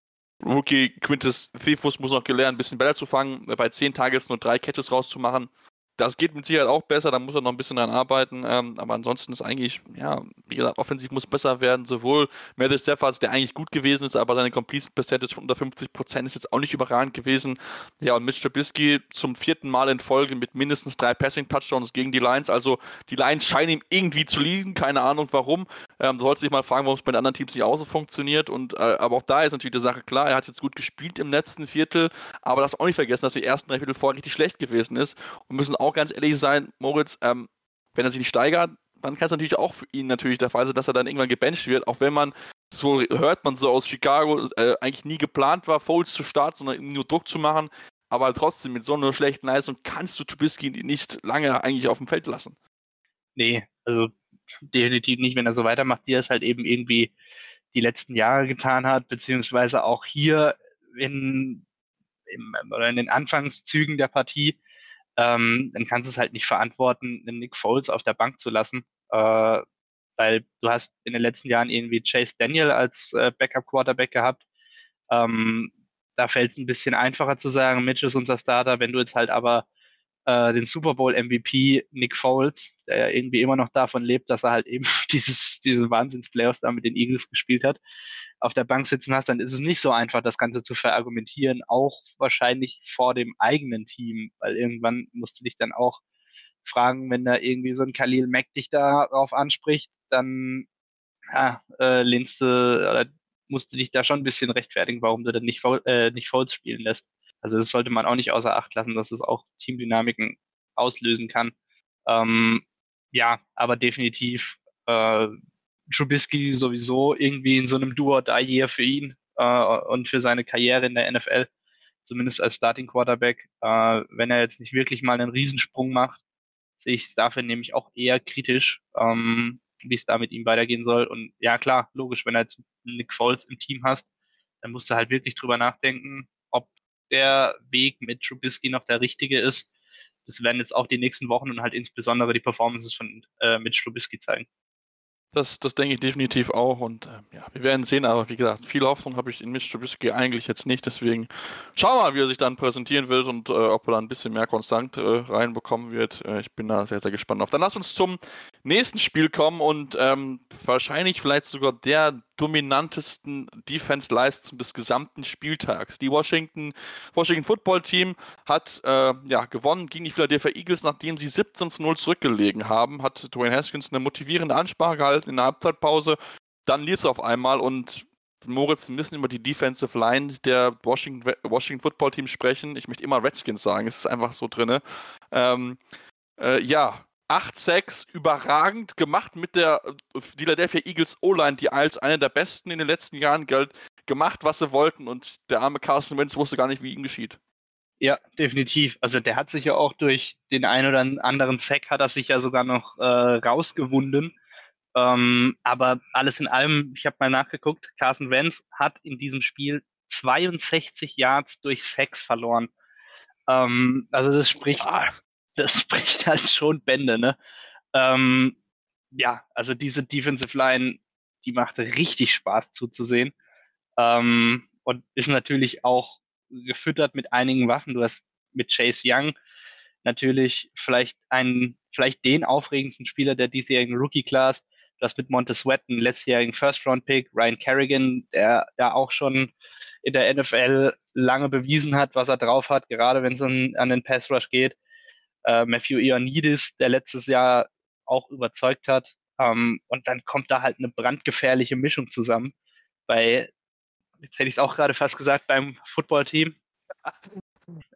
Rookie Quintus Cephus muss noch gelernt, ein bisschen Bälle zu fangen, bei 10 Targets nur drei Catches rauszumachen. Das geht mit Sicherheit auch besser, da muss er noch ein bisschen dran arbeiten. Ähm, aber ansonsten ist eigentlich, ja, wie gesagt, offensiv muss besser werden. Sowohl Matthew Stafford, der eigentlich gut gewesen ist, aber seine Completion Percentage von unter 50% ist jetzt auch nicht überragend gewesen. Ja, und Mitch Trubisky zum vierten Mal in Folge mit mindestens drei Passing-Touchdowns gegen die Lions. Also die Lions scheinen ihm irgendwie zu liegen, keine Ahnung warum. Ähm, sollte sich mal fragen, warum es bei den anderen Teams nicht auch so funktioniert. Und, äh, aber auch da ist natürlich die Sache klar, er hat jetzt gut gespielt im letzten Viertel, aber darfst auch nicht vergessen, dass die ersten drei Viertel vorher richtig schlecht gewesen ist. Und müssen auch ganz ehrlich sein, Moritz, ähm, wenn er sich nicht steigert, dann kann es natürlich auch für ihn natürlich der Fall sein, dass er dann irgendwann gebencht wird, auch wenn man so hört man so aus Chicago, äh, eigentlich nie geplant war, Foles zu starten, sondern nur Druck zu machen. Aber halt trotzdem, mit so einer schlechten Leistung kannst du Trubisky nicht lange eigentlich auf dem Feld lassen. Nee, also definitiv nicht, wenn er so weitermacht, wie er es halt eben irgendwie die letzten Jahre getan hat, beziehungsweise auch hier in, im, oder in den Anfangszügen der Partie, ähm, dann kannst du es halt nicht verantworten, einen Nick Foles auf der Bank zu lassen, äh, weil du hast in den letzten Jahren irgendwie Chase Daniel als äh, Backup-Quarterback gehabt. Ähm, da fällt es ein bisschen einfacher zu sagen, Mitch ist unser Starter, wenn du jetzt halt aber äh, den Super Bowl MVP Nick Foles, der ja irgendwie immer noch davon lebt, dass er halt eben dieses, diese Wahnsinns-Playoffs da mit den Eagles gespielt hat, auf der Bank sitzen hast, dann ist es nicht so einfach, das Ganze zu verargumentieren, auch wahrscheinlich vor dem eigenen Team, weil irgendwann musst du dich dann auch fragen, wenn da irgendwie so ein Khalil Mack dich darauf anspricht, dann ja, äh, lehnst du, oder musst du dich da schon ein bisschen rechtfertigen, warum du dann nicht, äh, nicht Fouls spielen lässt. Also das sollte man auch nicht außer Acht lassen, dass es auch Teamdynamiken auslösen kann. Ähm, ja, aber definitiv äh, Trubisky sowieso irgendwie in so einem or die year für ihn äh, und für seine Karriere in der NFL, zumindest als Starting Quarterback. Äh, wenn er jetzt nicht wirklich mal einen Riesensprung macht, sehe ich es dafür nämlich auch eher kritisch, ähm, wie es da mit ihm weitergehen soll. Und ja, klar, logisch, wenn du jetzt Nick Foles im Team hast, dann musst du halt wirklich drüber nachdenken, der Weg mit Trubisky noch der richtige ist. Das werden jetzt auch die nächsten Wochen und halt insbesondere die Performances von äh, Mitch Trubisky zeigen. Das, das denke ich definitiv auch und äh, ja, wir werden sehen, aber wie gesagt, viel Hoffnung habe ich in Mitch Trubisky eigentlich jetzt nicht, deswegen schauen wir mal, wie er sich dann präsentieren wird und äh, ob er da ein bisschen mehr konstant äh, reinbekommen wird. Äh, ich bin da sehr, sehr gespannt auf. Dann lass uns zum nächsten Spiel kommen und ähm, wahrscheinlich vielleicht sogar der dominantesten Defense-Leistung des gesamten Spieltags. Die Washington, Washington Football Team hat äh, ja, gewonnen gegen die Philadelphia Eagles, nachdem sie 17 zu 0 zurückgelegen haben, hat Dwayne Haskins eine motivierende Ansprache gehalten in der Halbzeitpause. Dann lief es auf einmal und Moritz, wir müssen über die Defensive Line der Washington, Washington Football Team sprechen. Ich möchte immer Redskins sagen, es ist einfach so drin. Ähm, äh, ja, 8-6, überragend gemacht mit der äh, Philadelphia Eagles O-Line, die als eine der besten in den letzten Jahren galt, gemacht, was sie wollten und der arme Carson Wentz wusste gar nicht, wie ihm geschieht. Ja, definitiv. Also der hat sich ja auch durch den einen oder anderen Sack hat er sich ja sogar noch äh, rausgewunden. Ähm, aber alles in allem, ich habe mal nachgeguckt, Carson Wentz hat in diesem Spiel 62 Yards durch Sacks verloren. Ähm, also das spricht, das spricht halt schon Bände, ne? Ähm, ja, also diese Defensive Line, die macht richtig Spaß zuzusehen. Ähm, und ist natürlich auch gefüttert mit einigen Waffen. Du hast mit Chase Young natürlich vielleicht einen, vielleicht den aufregendsten Spieler der diesjährigen Rookie-Class. Du hast mit Montez Sweat einen letztjährigen First-Round-Pick, Ryan Kerrigan, der ja auch schon in der NFL lange bewiesen hat, was er drauf hat, gerade wenn es an, den Pass-Rush geht. Äh, Matthew Ioannidis, der letztes Jahr auch überzeugt hat. Ähm, und dann kommt da halt eine brandgefährliche Mischung zusammen. Bei, jetzt hätte ich es auch gerade fast gesagt, beim Footballteam.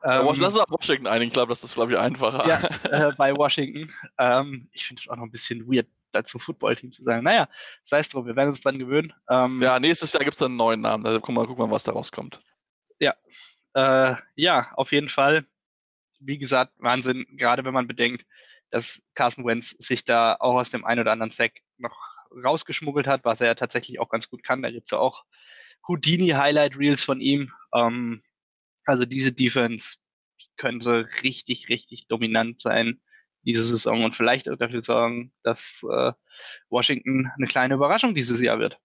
Ähm, Lass uns auf Washington einigen, ich glaube, das ist, glaube ich, einfacher. Ja, äh, bei Washington. Ähm, ich finde es auch noch ein bisschen weird, dazu Footballteam zu sagen. Naja, sei es drum, wir werden uns dran gewöhnen. Ähm, ja, nächstes Jahr gibt es dann einen neuen Namen. Also guck mal, guck mal, was da rauskommt. Ja, äh, ja, auf jeden Fall. Wie gesagt, Wahnsinn, gerade wenn man bedenkt, dass Carson Wentz sich da auch aus dem einen oder anderen Sack noch rausgeschmuggelt hat, was er tatsächlich auch ganz gut kann. Da gibt es ja auch Houdini-Highlight-Reels von ihm. Ähm, also diese Defense könnte richtig, richtig dominant sein diese Saison und vielleicht auch dafür sorgen, dass äh, Washington eine kleine Überraschung dieses Jahr wird.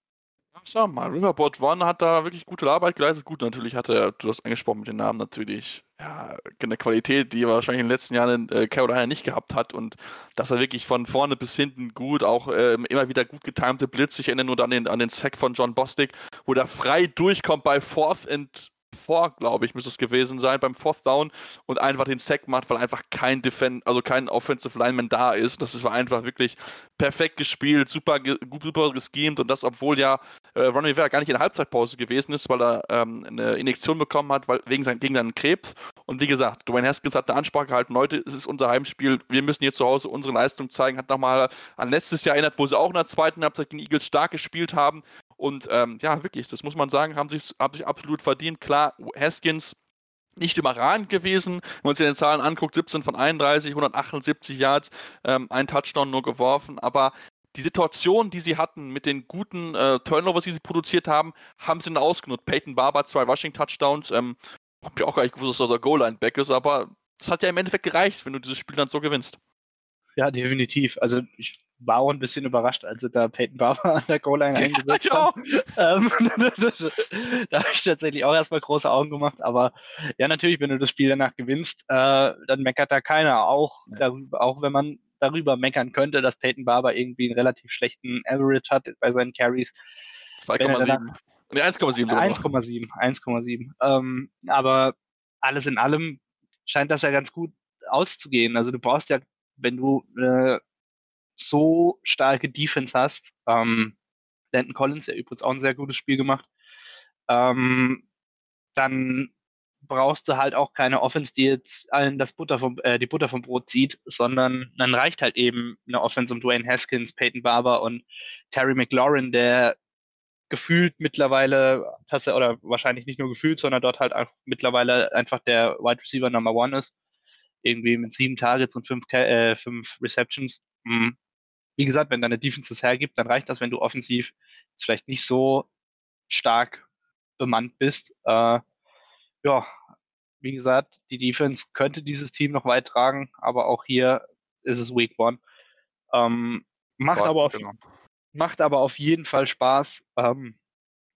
Schau mal, Riverboat One hat da wirklich gute Arbeit geleistet. Gut, natürlich hatte er, du hast angesprochen mit den Namen, natürlich ja, eine Qualität, die er wahrscheinlich in den letzten Jahren in äh, Carolina nicht gehabt hat. Und dass er wirklich von vorne bis hinten gut, auch äh, immer wieder gut getimte Blitz. Ich erinnere nur an den, an den Sack von John Bostic, wo der frei durchkommt bei Fourth and vor, glaube ich, müsste es gewesen sein, beim Fourth Down und einfach den Sack macht, weil einfach kein Defend, also kein Offensive Lineman da ist. Das war einfach wirklich perfekt gespielt, super, super geschemt und das, obwohl ja äh, Ron Rivera gar nicht in der Halbzeitpause gewesen ist, weil er ähm, eine Injektion bekommen hat, weil, wegen sein, gegen seinen Krebs. Und wie gesagt, Dwayne Haskins hat eine Ansprache gehalten, Leute, es ist unser Heimspiel, wir müssen hier zu Hause unsere Leistung zeigen, hat nochmal an letztes Jahr erinnert, wo sie auch in der zweiten Halbzeit gegen Eagles stark gespielt haben und ähm, ja, wirklich, das muss man sagen, haben sich, haben sich absolut verdient. Klar, Haskins nicht überragend gewesen. Wenn man sich den Zahlen anguckt, 17 von 31, 178 Yards, ähm, ein Touchdown nur geworfen, aber die Situation, die sie hatten mit den guten äh, Turnovers, die sie produziert haben, haben sie dann ausgenutzt. Peyton Barber, zwei Rushing-Touchdowns, ähm, hab ja auch gar nicht gewusst, dass er Goal-Line-Back ist, aber das hat ja im Endeffekt gereicht, wenn du dieses Spiel dann so gewinnst. Ja, definitiv. Also ich war auch ein bisschen überrascht, als sie da Peyton Barber an der Goal-Line eingesetzt ja, haben. Ähm, da habe ich tatsächlich auch erstmal große Augen gemacht. Aber ja, natürlich, wenn du das Spiel danach gewinnst, äh, dann meckert da keiner. Auch, ja. darüber, auch wenn man darüber meckern könnte, dass Peyton Barber irgendwie einen relativ schlechten Average hat bei seinen Carries. 2,7. Nee, 1,7. 1,7. 1,7. Ähm, aber alles in allem scheint das ja ganz gut auszugehen. Also du brauchst ja, wenn du äh, so starke Defense hast. Ähm, Landon Collins, der übrigens auch ein sehr gutes Spiel gemacht. Ähm, dann brauchst du halt auch keine Offense, die jetzt allen das Butter vom, äh, die Butter vom Brot zieht, sondern dann reicht halt eben eine Offense um Dwayne Haskins, Peyton Barber und Terry McLaurin, der gefühlt mittlerweile, oder wahrscheinlich nicht nur gefühlt, sondern dort halt einfach mittlerweile einfach der Wide Receiver Number One ist. Irgendwie mit sieben Targets und fünf, äh, fünf Receptions. Mhm wie gesagt, wenn deine Defense es hergibt, dann reicht das, wenn du offensiv vielleicht nicht so stark bemannt bist. Äh, ja, wie gesagt, die Defense könnte dieses Team noch weit tragen, aber auch hier ist es Week One. Ähm, macht, aber auf, genau. macht aber auf jeden Fall Spaß. Ähm,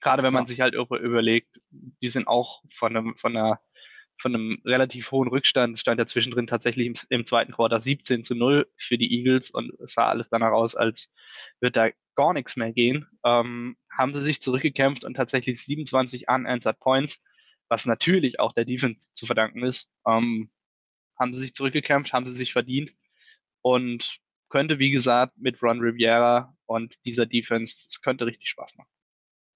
Gerade wenn man ja. sich halt über, überlegt, die sind auch von, einem, von einer von einem relativ hohen Rückstand, stand ja zwischendrin tatsächlich im, im, zweiten Quarter 17 zu 0 für die Eagles und es sah alles danach aus, als wird da gar nichts mehr gehen. Ähm, haben sie sich zurückgekämpft und tatsächlich 27 unanswered Points, was natürlich auch der Defense zu verdanken ist. Ähm, haben sie sich zurückgekämpft, haben sie sich verdient und könnte, wie gesagt, mit Ron Riviera und dieser Defense, es könnte richtig Spaß machen.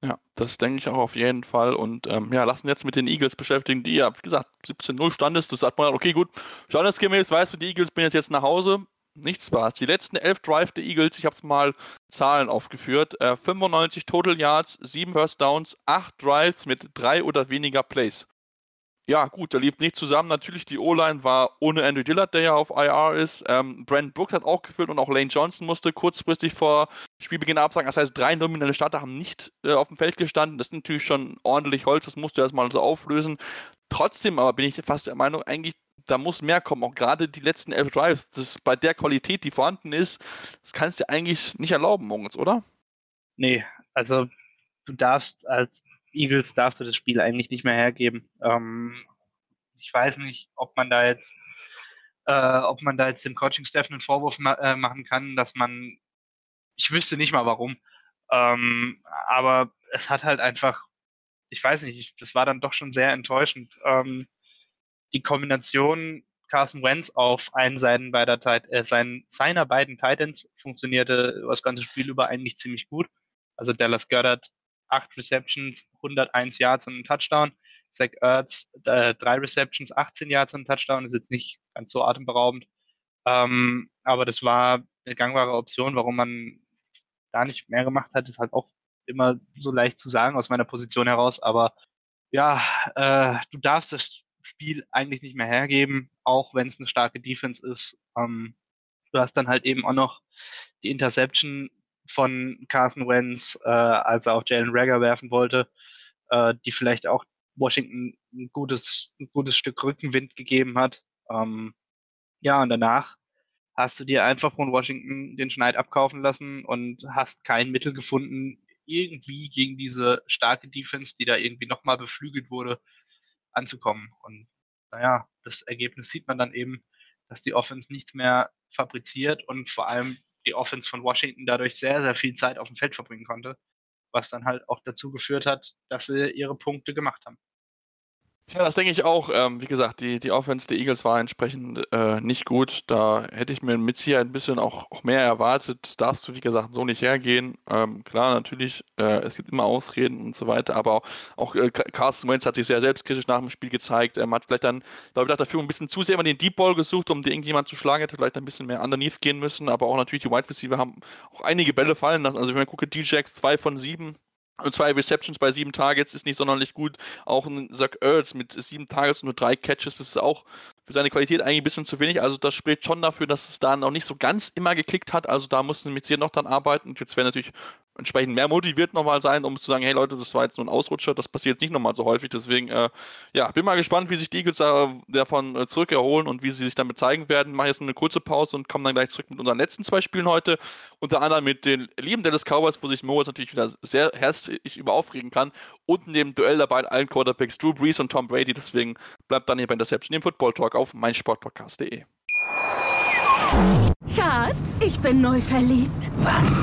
Ja, das denke ich auch auf jeden Fall. Und ähm, ja, lassen jetzt mit den Eagles beschäftigen, die ja, wie gesagt, 17-0 stand ist. Das sagt man, okay, gut, standesgemäß weißt du, die Eagles bin jetzt nach Hause. Nichts Spaß. Die letzten elf Drive der Eagles, ich habe es mal Zahlen aufgeführt, äh, 95 Total Yards, 7 First Downs, 8 Drives mit 3 oder weniger Plays ja, gut, da lief nicht zusammen. Natürlich, die O-Line war ohne Andrew Dillard, der ja auf IR ist. Ähm, Brent Brooks hat auch gefüllt und auch Lane Johnson musste kurzfristig vor Spielbeginn absagen. Das heißt, drei nominelle Starter haben nicht äh, auf dem Feld gestanden. Das ist natürlich schon ordentlich Holz, das musst du erstmal so auflösen. Trotzdem aber bin ich fast der Meinung, eigentlich, da muss mehr kommen. Auch gerade die letzten elf Drives, das bei der Qualität, die vorhanden ist, das kannst du eigentlich nicht erlauben, Moritz, oder? Nee, also du darfst als Eagles darfst du das Spiel eigentlich nicht mehr hergeben. Ähm, ich weiß nicht, ob man da jetzt, äh, ob man da jetzt dem Coaching-Staff einen Vorwurf ma äh, machen kann, dass man, ich wüsste nicht mal warum, ähm, aber es hat halt einfach, ich weiß nicht, das war dann doch schon sehr enttäuschend. Ähm, die Kombination Carson Wentz auf einen seinen beider, äh, seinen, seiner beiden Titans funktionierte das ganze Spiel über eigentlich ziemlich gut. Also Dallas Goddard, acht Receptions, 101 Yards und ein Touchdown. Zach Ertz, äh, drei Receptions, 18 Yards und ein Touchdown. ist jetzt nicht ganz so atemberaubend. Ähm, aber das war eine gangbare Option, warum man da nicht mehr gemacht hat, ist halt auch immer so leicht zu sagen aus meiner Position heraus. Aber ja, äh, du darfst das Spiel eigentlich nicht mehr hergeben, auch wenn es eine starke Defense ist. Ähm, du hast dann halt eben auch noch die Interception von Carson Wentz, äh, als er auch Jalen Rager werfen wollte, äh, die vielleicht auch Washington ein gutes, ein gutes Stück Rückenwind gegeben hat. Ähm, ja, und danach hast du dir einfach von Washington den Schneid abkaufen lassen und hast kein Mittel gefunden, irgendwie gegen diese starke Defense, die da irgendwie nochmal beflügelt wurde, anzukommen. Und naja, das Ergebnis sieht man dann eben, dass die Offense nichts mehr fabriziert und vor allem die Offense von Washington dadurch sehr, sehr viel Zeit auf dem Feld verbringen konnte, was dann halt auch dazu geführt hat, dass sie ihre Punkte gemacht haben. Ja, das denke ich auch. Ähm, wie gesagt, die, die Offense der Eagles war entsprechend äh, nicht gut. Da hätte ich mir mit Sicherheit ein bisschen auch, auch mehr erwartet. Das darfst du, wie gesagt, so nicht hergehen. Ähm, klar, natürlich, äh, es gibt immer Ausreden und so weiter, aber auch, auch äh, Carsten Wentz hat sich sehr selbstkritisch nach dem Spiel gezeigt. Er hat vielleicht dann, glaube ich, nach der Führung ein bisschen zu sehr immer den Deep Ball gesucht, um irgendjemand zu schlagen, hätte vielleicht ein bisschen mehr underneath gehen müssen, aber auch natürlich die Wide Receiver haben auch einige Bälle fallen lassen. Also wenn man guckt, D-Jacks 2 von 7, und zwei Receptions bei sieben Targets ist nicht sonderlich gut. Auch ein Zach Ertz mit sieben Targets und nur drei Catches ist auch für seine Qualität eigentlich ein bisschen zu wenig. Also das spricht schon dafür, dass es da noch nicht so ganz immer geklickt hat. Also da mussten wir jetzt noch dann arbeiten. Und jetzt wäre natürlich entsprechend mehr motiviert nochmal sein, um zu sagen, hey Leute, das war jetzt nur ein Ausrutscher, das passiert jetzt nicht nochmal so häufig. Deswegen, äh, ja, bin mal gespannt, wie sich die Eagles äh, davon äh, zurückerholen und wie sie sich damit zeigen werden. Mache jetzt eine kurze Pause und komme dann gleich zurück mit unseren letzten zwei Spielen heute. Unter anderem mit den lieben Dallas Cowboys, wo sich Moritz natürlich wieder sehr herzlich über aufregen kann. Und in dem Duell dabei allen Quarterbacks Drew Brees und Tom Brady. Deswegen bleibt dann hier bei Interception im Football Talk auf meinsportpodcast.de. Schatz, ich bin neu verliebt. Was?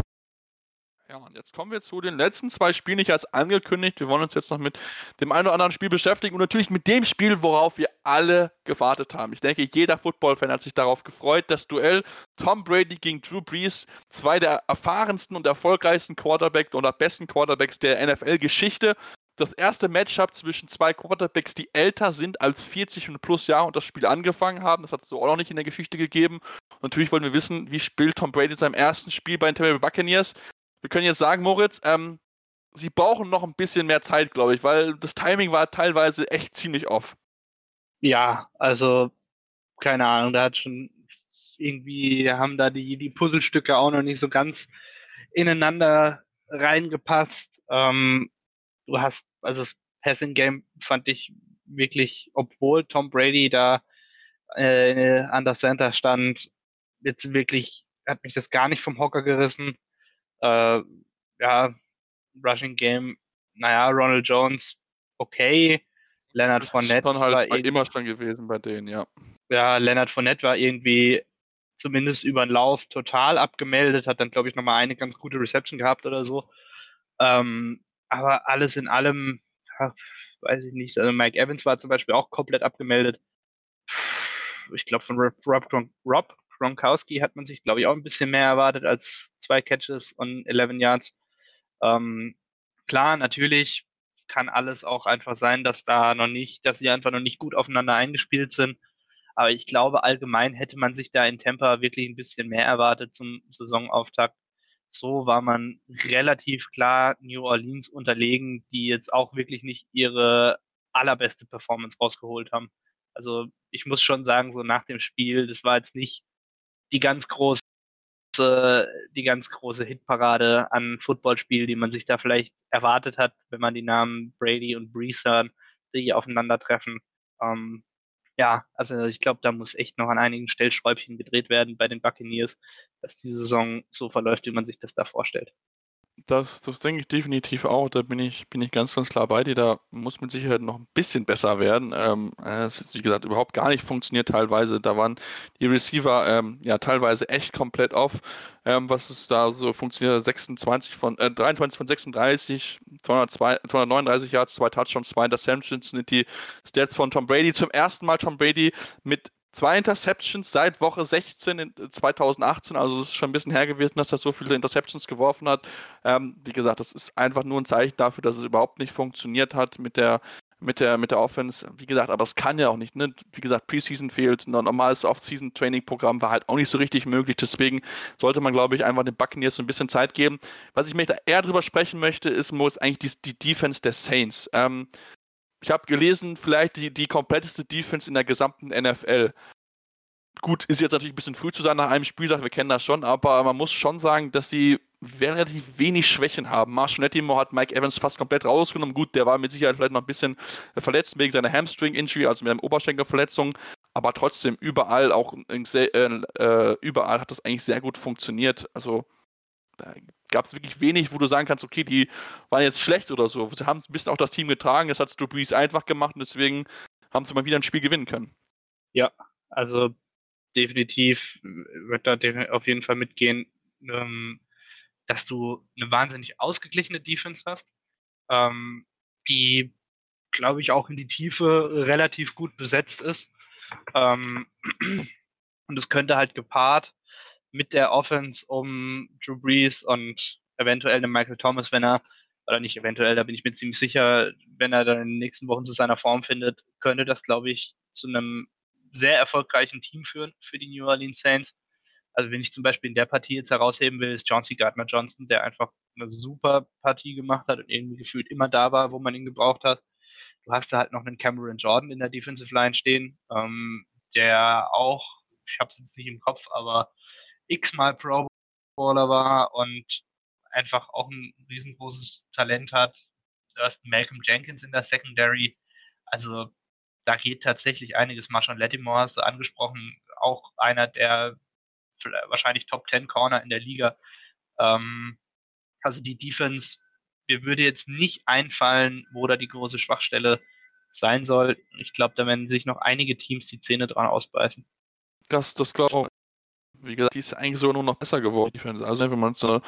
Ja, und jetzt kommen wir zu den letzten zwei Spielen, nicht als angekündigt. Wir wollen uns jetzt noch mit dem einen oder anderen Spiel beschäftigen und natürlich mit dem Spiel, worauf wir alle gewartet haben. Ich denke, jeder Football-Fan hat sich darauf gefreut. Das Duell Tom Brady gegen Drew Brees, zwei der erfahrensten und erfolgreichsten Quarterbacks oder besten Quarterbacks der NFL-Geschichte. Das erste Matchup zwischen zwei Quarterbacks, die älter sind als 40 und plus Jahre und das Spiel angefangen haben. Das hat es so auch noch nicht in der Geschichte gegeben. Und natürlich wollen wir wissen, wie spielt Tom Brady in seinem ersten Spiel bei den Tampa Buccaneers wir können jetzt sagen, Moritz, ähm, sie brauchen noch ein bisschen mehr Zeit, glaube ich, weil das Timing war teilweise echt ziemlich off. Ja, also keine Ahnung, da hat schon irgendwie haben da die, die Puzzlestücke auch noch nicht so ganz ineinander reingepasst. Ähm, du hast, also das Passing Game fand ich wirklich, obwohl Tom Brady da äh, an der Center stand, jetzt wirklich hat mich das gar nicht vom Hocker gerissen. Äh, ja, Rushing Game, naja, Ronald Jones, okay. Leonard Fournette schon halt war immer schon gewesen bei denen, ja. Ja, Leonard Fournette war irgendwie zumindest über den Lauf total abgemeldet, hat dann, glaube ich, nochmal eine ganz gute Reception gehabt oder so. Ähm, aber alles in allem, ja, weiß ich nicht. Also Mike Evans war zum Beispiel auch komplett abgemeldet. Ich glaube, von Rob, Rob, Gronkowski hat man sich, glaube ich, auch ein bisschen mehr erwartet als zwei Catches und 11 Yards. Ähm, klar, natürlich kann alles auch einfach sein, dass da noch nicht, dass sie einfach noch nicht gut aufeinander eingespielt sind. Aber ich glaube, allgemein hätte man sich da in Tampa wirklich ein bisschen mehr erwartet zum Saisonauftakt. So war man relativ klar New Orleans unterlegen, die jetzt auch wirklich nicht ihre allerbeste Performance rausgeholt haben. Also ich muss schon sagen, so nach dem Spiel, das war jetzt nicht die ganz große, die ganz große Hitparade an Footballspiel, die man sich da vielleicht erwartet hat, wenn man die Namen Brady und Brees hören, die aufeinandertreffen. Ähm, ja, also ich glaube, da muss echt noch an einigen Stellschräubchen gedreht werden bei den Buccaneers, dass die Saison so verläuft, wie man sich das da vorstellt. Das, das denke ich definitiv auch. Da bin ich, bin ich ganz, ganz klar bei dir. Da muss mit Sicherheit noch ein bisschen besser werden. Ähm, es ist, wie gesagt, überhaupt gar nicht funktioniert teilweise. Da waren die Receiver ähm, ja teilweise echt komplett off. Ähm, was ist da so funktioniert? 26 von, äh, 23 von 36, 202, 239 Yards, zwei Touchdowns, zwei Interceptions sind die Stats von Tom Brady. Zum ersten Mal Tom Brady mit Zwei Interceptions seit Woche 16 in 2018, also es ist schon ein bisschen her gewesen, dass er so viele Interceptions geworfen hat. Ähm, wie gesagt, das ist einfach nur ein Zeichen dafür, dass es überhaupt nicht funktioniert hat mit der mit der, mit der Offense. Wie gesagt, aber es kann ja auch nicht. Ne? Wie gesagt, Preseason fehlt, ein normales Off-Season-Training-Programm war halt auch nicht so richtig möglich. Deswegen sollte man, glaube ich, einfach den Buccaneers so ein bisschen Zeit geben. Was ich möchte eher darüber sprechen möchte, ist, Mo, ist eigentlich die, die Defense der Saints. Ähm, ich habe gelesen, vielleicht die, die kompletteste Defense in der gesamten NFL. Gut, ist jetzt natürlich ein bisschen früh zu sein nach einem Spieltag, wir kennen das schon, aber man muss schon sagen, dass sie relativ wenig Schwächen haben. Marshall Nettimo hat Mike Evans fast komplett rausgenommen. Gut, der war mit Sicherheit vielleicht noch ein bisschen verletzt wegen seiner Hamstring-Injury, also mit einer Oberschenkelverletzung, aber trotzdem überall auch äh, äh, überall hat das eigentlich sehr gut funktioniert. Also da gab es wirklich wenig, wo du sagen kannst, okay, die waren jetzt schlecht oder so. Sie haben ein bisschen auch das Team getragen, das hat Drew Brees einfach gemacht und deswegen haben sie mal wieder ein Spiel gewinnen können. Ja, also definitiv wird da auf jeden Fall mitgehen, ähm, dass du eine wahnsinnig ausgeglichene Defense hast, ähm, die, glaube ich, auch in die Tiefe relativ gut besetzt ist. Ähm, und es könnte halt gepaart mit der Offense um Drew Brees und eventuell einem Michael Thomas, wenn er, oder nicht eventuell, da bin ich mir ziemlich sicher, wenn er dann in den nächsten Wochen zu seiner Form findet, könnte das, glaube ich, zu einem sehr erfolgreichen Team führen für die New Orleans Saints. Also wenn ich zum Beispiel in der Partie jetzt herausheben will, ist John C. Gardner Johnson, der einfach eine super Partie gemacht hat und irgendwie gefühlt immer da war, wo man ihn gebraucht hat. Du hast da halt noch einen Cameron Jordan in der Defensive Line stehen, ähm, der auch, ich habe es jetzt nicht im Kopf, aber x-mal Pro Bowler war und einfach auch ein riesengroßes Talent hat. Du hast Malcolm Jenkins in der Secondary. Also da geht tatsächlich einiges. Marshawn Lattimore hast du angesprochen, auch einer der wahrscheinlich Top 10 Corner in der Liga. Ähm, also die Defense, mir würde jetzt nicht einfallen, wo da die große Schwachstelle sein soll. Ich glaube, da werden sich noch einige Teams die Zähne dran ausbeißen. Das, das glaube. Wie gesagt, die ist eigentlich sogar nur noch besser geworden. Also wenn wir uns äh,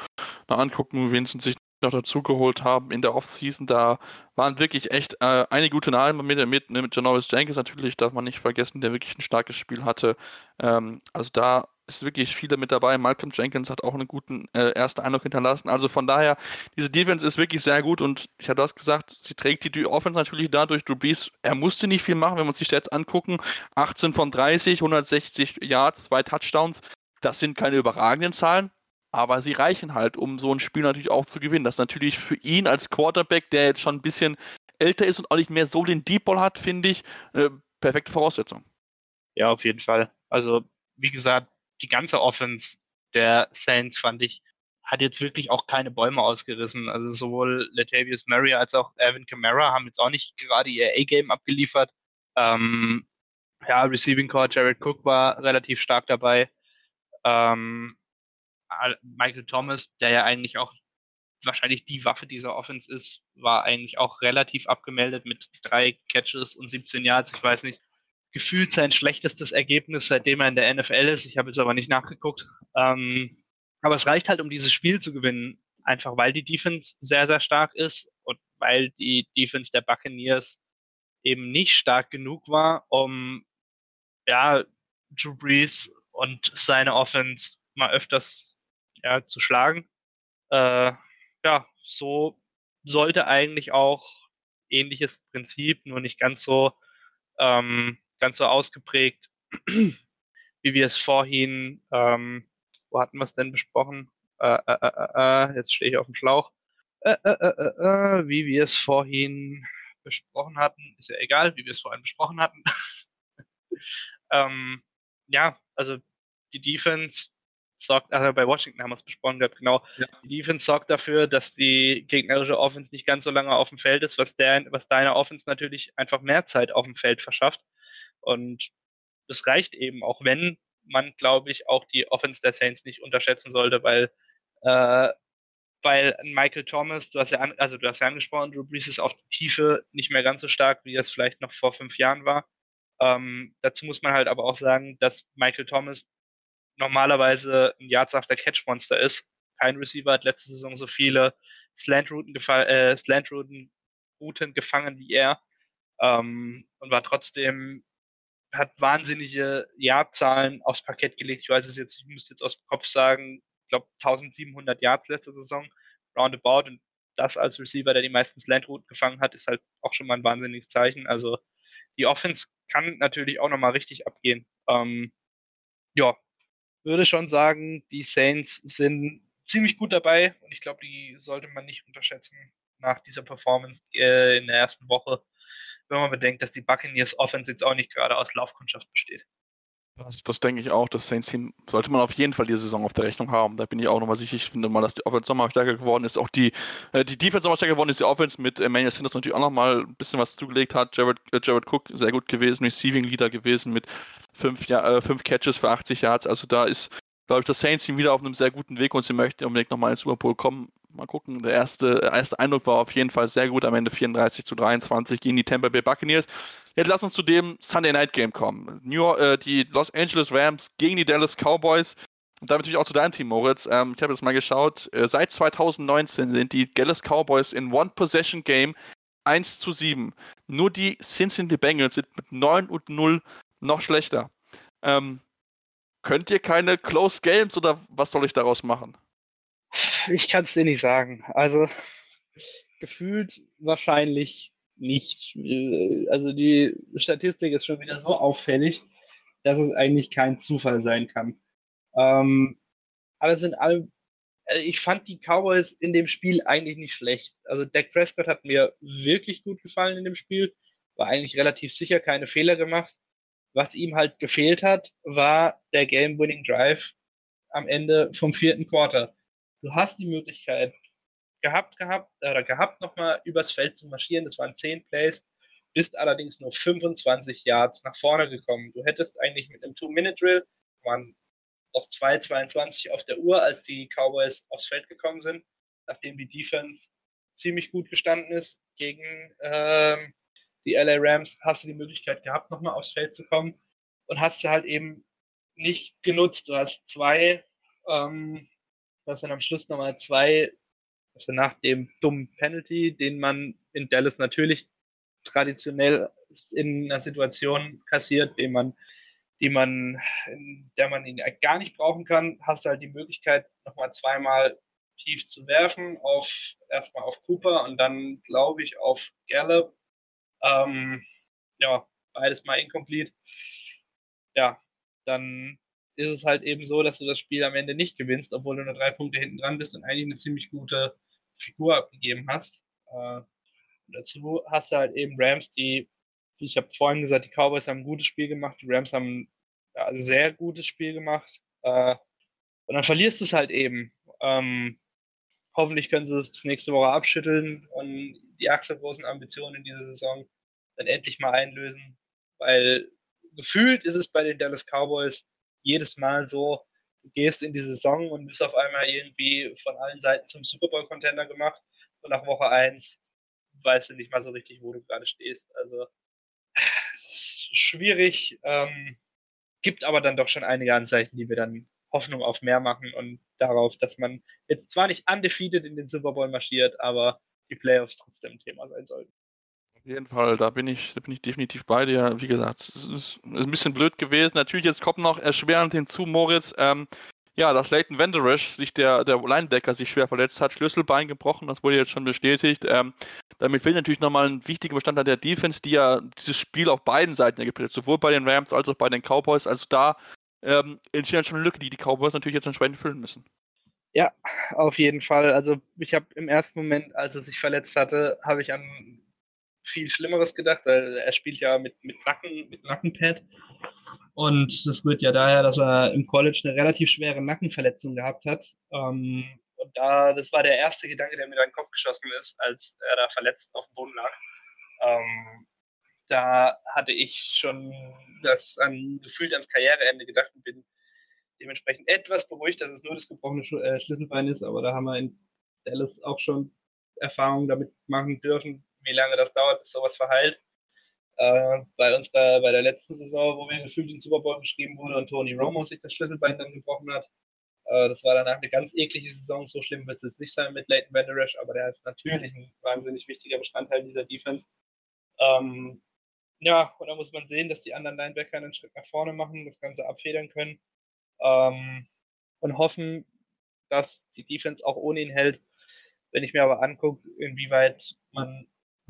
noch angucken, wen sie sich noch dazugeholt haben in der Offseason, da waren wirklich echt äh, einige gute Namen mit, mit, mit Janoris Jenkins natürlich, darf man nicht vergessen, der wirklich ein starkes Spiel hatte. Ähm, also da ist wirklich viele mit dabei. Malcolm Jenkins hat auch einen guten äh, ersten Eindruck hinterlassen. Also von daher, diese Defense ist wirklich sehr gut und ich habe das gesagt, sie trägt die, Offense natürlich dadurch. Drew Brees, er musste nicht viel machen, wenn wir uns die Stats angucken. 18 von 30, 160 Yards, zwei Touchdowns. Das sind keine überragenden Zahlen, aber sie reichen halt, um so ein Spiel natürlich auch zu gewinnen. Das ist natürlich für ihn als Quarterback, der jetzt schon ein bisschen älter ist und auch nicht mehr so den Deep Ball hat, finde ich, äh, perfekte Voraussetzung. Ja, auf jeden Fall. Also, wie gesagt, die ganze Offense der Saints fand ich, hat jetzt wirklich auch keine Bäume ausgerissen. Also sowohl Latavius Murray als auch Evan Kamara haben jetzt auch nicht gerade ihr A-Game abgeliefert. Ähm, ja, Receiving Core Jared Cook war relativ stark dabei. Ähm, Michael Thomas, der ja eigentlich auch wahrscheinlich die Waffe dieser Offense ist, war eigentlich auch relativ abgemeldet mit drei Catches und 17 Yards. Ich weiß nicht, gefühlt sein schlechtestes Ergebnis, seitdem er in der NFL ist. Ich habe jetzt aber nicht nachgeguckt. Ähm, aber es reicht halt, um dieses Spiel zu gewinnen. Einfach weil die Defense sehr, sehr stark ist und weil die Defense der Buccaneers eben nicht stark genug war, um ja, Drew Brees und seine Offense mal öfters ja, zu schlagen. Äh, ja, so sollte eigentlich auch ähnliches Prinzip, nur nicht ganz so ähm, ganz so ausgeprägt, wie wir es vorhin, ähm, wo hatten wir es denn besprochen? Äh, äh, äh, äh, äh jetzt stehe ich auf dem Schlauch. Wie wir es vorhin besprochen hatten, ist ja egal, wie wir es vorhin besprochen hatten. ähm, ja, also die Defense sorgt, also bei Washington haben wir es besprochen gehabt, genau. Ja. Die Defense sorgt dafür, dass die gegnerische Offense nicht ganz so lange auf dem Feld ist, was, der, was deiner Offense natürlich einfach mehr Zeit auf dem Feld verschafft. Und das reicht eben, auch wenn man, glaube ich, auch die Offense der Saints nicht unterschätzen sollte, weil äh, weil Michael Thomas, du hast ja, an, also du hast ja angesprochen, Drew Brees ist auf die Tiefe nicht mehr ganz so stark, wie es vielleicht noch vor fünf Jahren war. Ähm, dazu muss man halt aber auch sagen, dass Michael Thomas normalerweise ein Yards after Catch Monster ist. Kein Receiver hat letzte Saison so viele Slant-Routen äh, Slant gefangen wie er ähm, und war trotzdem hat wahnsinnige Yardzahlen aufs Parkett gelegt. Ich weiß es jetzt, ich müsste jetzt aus dem Kopf sagen, ich glaube 1700 Yards letzte Saison, roundabout. Und das als Receiver, der die meisten Slant-Routen gefangen hat, ist halt auch schon mal ein wahnsinniges Zeichen. Also die Offense kann natürlich auch nochmal richtig abgehen. Ähm, ja, würde schon sagen, die Saints sind ziemlich gut dabei und ich glaube, die sollte man nicht unterschätzen nach dieser Performance äh, in der ersten Woche, wenn man bedenkt, dass die Buccaneers Offense jetzt auch nicht gerade aus Laufkundschaft besteht. Das, das, denke ich auch. Das Saints-Team sollte man auf jeden Fall diese Saison auf der Rechnung haben. Da bin ich auch nochmal sicher. Ich finde mal, dass die Offense nochmal stärker geworden ist. Auch die, äh, die Defense nochmal stärker geworden ist. Die Offense mit Emmanuel Sanders natürlich auch nochmal ein bisschen was zugelegt hat. Jared, äh, Jared Cook sehr gut gewesen, Receiving Leader gewesen mit fünf, ja, äh, fünf Catches für 80 Yards. Also da ist, glaube ich, das Saints-Team wieder auf einem sehr guten Weg und sie möchten unbedingt nochmal ins Super Bowl kommen. Mal gucken. Der erste, erste Eindruck war auf jeden Fall sehr gut. Am Ende 34 zu 23 gegen die Tampa Bay Buccaneers. Jetzt lass uns zu dem Sunday Night Game kommen. New, äh, die Los Angeles Rams gegen die Dallas Cowboys. Und damit natürlich auch zu deinem Team, Moritz. Ähm, ich habe jetzt mal geschaut. Äh, seit 2019 sind die Dallas Cowboys in One-Possession-Game 1 zu 7. Nur die Cincinnati Bengals sind mit 9 und 0 noch schlechter. Ähm, könnt ihr keine Close Games oder was soll ich daraus machen? Ich kann es dir nicht sagen. Also gefühlt wahrscheinlich nicht. Äh, also die Statistik ist schon wieder so auffällig, dass es eigentlich kein Zufall sein kann. Ähm, aber sind alle, also ich fand die Cowboys in dem Spiel eigentlich nicht schlecht. Also Dak Prescott hat mir wirklich gut gefallen in dem Spiel, war eigentlich relativ sicher, keine Fehler gemacht. Was ihm halt gefehlt hat, war der Game-Winning Drive am Ende vom vierten Quarter. Du hast die Möglichkeit, gehabt gehabt oder gehabt nochmal übers Feld zu marschieren. Das waren 10 Plays, bist allerdings nur 25 Yards nach vorne gekommen. Du hättest eigentlich mit einem Two-Minute-Drill, waren noch 2,22 auf der Uhr, als die Cowboys aufs Feld gekommen sind, nachdem die Defense ziemlich gut gestanden ist gegen ähm, die LA Rams, hast du die Möglichkeit gehabt, nochmal aufs Feld zu kommen und hast sie halt eben nicht genutzt. Du hast zwei, ähm, du hast dann am Schluss nochmal zwei also nach dem dummen Penalty, den man in Dallas natürlich traditionell in einer Situation kassiert, den man, die man, in der man ihn gar nicht brauchen kann, hast du halt die Möglichkeit, nochmal zweimal tief zu werfen, auf erstmal auf Cooper und dann, glaube ich, auf Gallup. Ähm, ja, beides mal incomplete. Ja, dann ist es halt eben so, dass du das Spiel am Ende nicht gewinnst, obwohl du nur drei Punkte hinten dran bist und eigentlich eine ziemlich gute Figur abgegeben hast. Äh, dazu hast du halt eben Rams, die, wie ich habe vorhin gesagt, die Cowboys haben ein gutes Spiel gemacht, die Rams haben ein ja, sehr gutes Spiel gemacht. Äh, und dann verlierst du es halt eben. Ähm, hoffentlich können sie es bis nächste Woche abschütteln und die achselgroßen Ambitionen in dieser Saison dann endlich mal einlösen. Weil gefühlt ist es bei den Dallas Cowboys jedes Mal so, gehst in die Saison und bist auf einmal irgendwie von allen Seiten zum Super Bowl-Contender gemacht und nach Woche 1 weißt du nicht mal so richtig, wo du gerade stehst. Also schwierig, ähm, gibt aber dann doch schon einige Anzeichen, die wir dann Hoffnung auf mehr machen und darauf, dass man jetzt zwar nicht undefeated in den Super Bowl marschiert, aber die Playoffs trotzdem ein Thema sein sollten. Auf jeden Fall, da bin ich, da bin ich definitiv bei dir. Wie gesagt, es ist, ein bisschen blöd gewesen. Natürlich, jetzt kommt noch erschwerend hinzu, Moritz. Ähm, ja, dass Leighton Vanderish, sich der, der Linebacker, sich schwer verletzt hat, Schlüsselbein gebrochen, das wurde jetzt schon bestätigt. Ähm, damit fehlt natürlich nochmal ein wichtiger Bestandteil der Defense, die ja dieses Spiel auf beiden Seiten ergibt, sowohl bei den Rams als auch bei den Cowboys. Also da ähm, entsteht schon eine Lücke, die die Cowboys natürlich jetzt entsprechend füllen müssen. Ja, auf jeden Fall. Also ich habe im ersten Moment, als er sich verletzt hatte, habe ich an viel Schlimmeres gedacht, weil er spielt ja mit, mit Nacken, mit Nackenpad. Und das rührt ja daher, dass er im College eine relativ schwere Nackenverletzung gehabt hat. Ähm, und da, das war der erste Gedanke, der mir in den Kopf geschossen ist, als er da verletzt auf dem Boden lag. Ähm, da hatte ich schon das an, gefühlt ans Karriereende gedacht und bin dementsprechend etwas beruhigt, dass es nur das gebrochene Sch äh, Schlüsselbein ist, aber da haben wir in Dallas auch schon Erfahrungen damit machen dürfen, wie lange das dauert, bis sowas verheilt. Äh, bei unserer, bei der letzten Saison, wo wir gefühlt den Super Bowl geschrieben wurde und Tony Romo sich das Schlüsselbein dann gebrochen hat. Äh, das war danach eine ganz eklige Saison. So schlimm wird es nicht sein mit Leighton Vanderash, aber der ist natürlich ein wahnsinnig wichtiger Bestandteil dieser Defense. Ähm, ja, und da muss man sehen, dass die anderen Linebacker einen Schritt nach vorne machen, das Ganze abfedern können ähm, und hoffen, dass die Defense auch ohne ihn hält. Wenn ich mir aber angucke, inwieweit man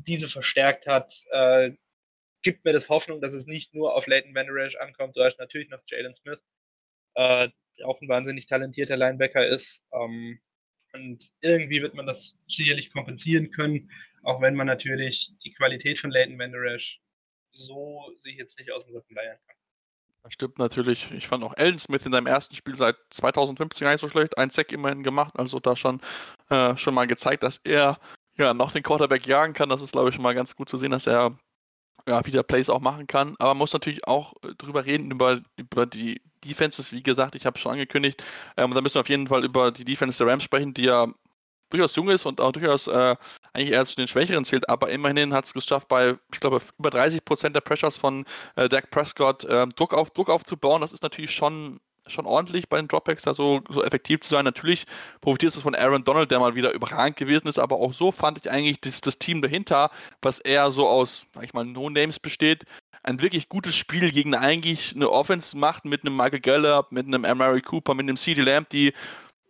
diese verstärkt hat, äh, gibt mir das Hoffnung, dass es nicht nur auf Leighton Van Der ankommt. Hast natürlich noch Jalen Smith, äh, der auch ein wahnsinnig talentierter Linebacker ist. Ähm, und irgendwie wird man das sicherlich kompensieren können, auch wenn man natürlich die Qualität von Leighton Van Der so sich jetzt nicht aus dem Rücken leiern kann. Das stimmt natürlich. Ich fand auch Alden Smith in seinem ersten Spiel seit 2015 gar nicht so schlecht. Ein Sack immerhin gemacht, also da schon, äh, schon mal gezeigt, dass er ja noch den Quarterback jagen kann. Das ist, glaube ich, mal ganz gut zu sehen, dass er ja, wieder Plays auch machen kann. Aber man muss natürlich auch äh, drüber reden, über, über die Defenses. Wie gesagt, ich habe es schon angekündigt. Ähm, da müssen wir auf jeden Fall über die Defense der Rams sprechen, die ja durchaus jung ist und auch durchaus äh, eigentlich eher zu den Schwächeren zählt. Aber immerhin hat es geschafft, bei, ich glaube, über 30 Prozent der Pressures von äh, Dak Prescott äh, Druck, auf, Druck aufzubauen. Das ist natürlich schon schon ordentlich bei den Dropbacks da so, so effektiv zu sein. Natürlich profitiert es von Aaron Donald, der mal wieder überragend gewesen ist, aber auch so fand ich eigentlich das, das Team dahinter, was eher so aus, sag ich mal, No-Names besteht, ein wirklich gutes Spiel gegen eigentlich eine Offense macht mit einem Michael Gallup, mit einem Amari Cooper, mit einem CD Lamb, die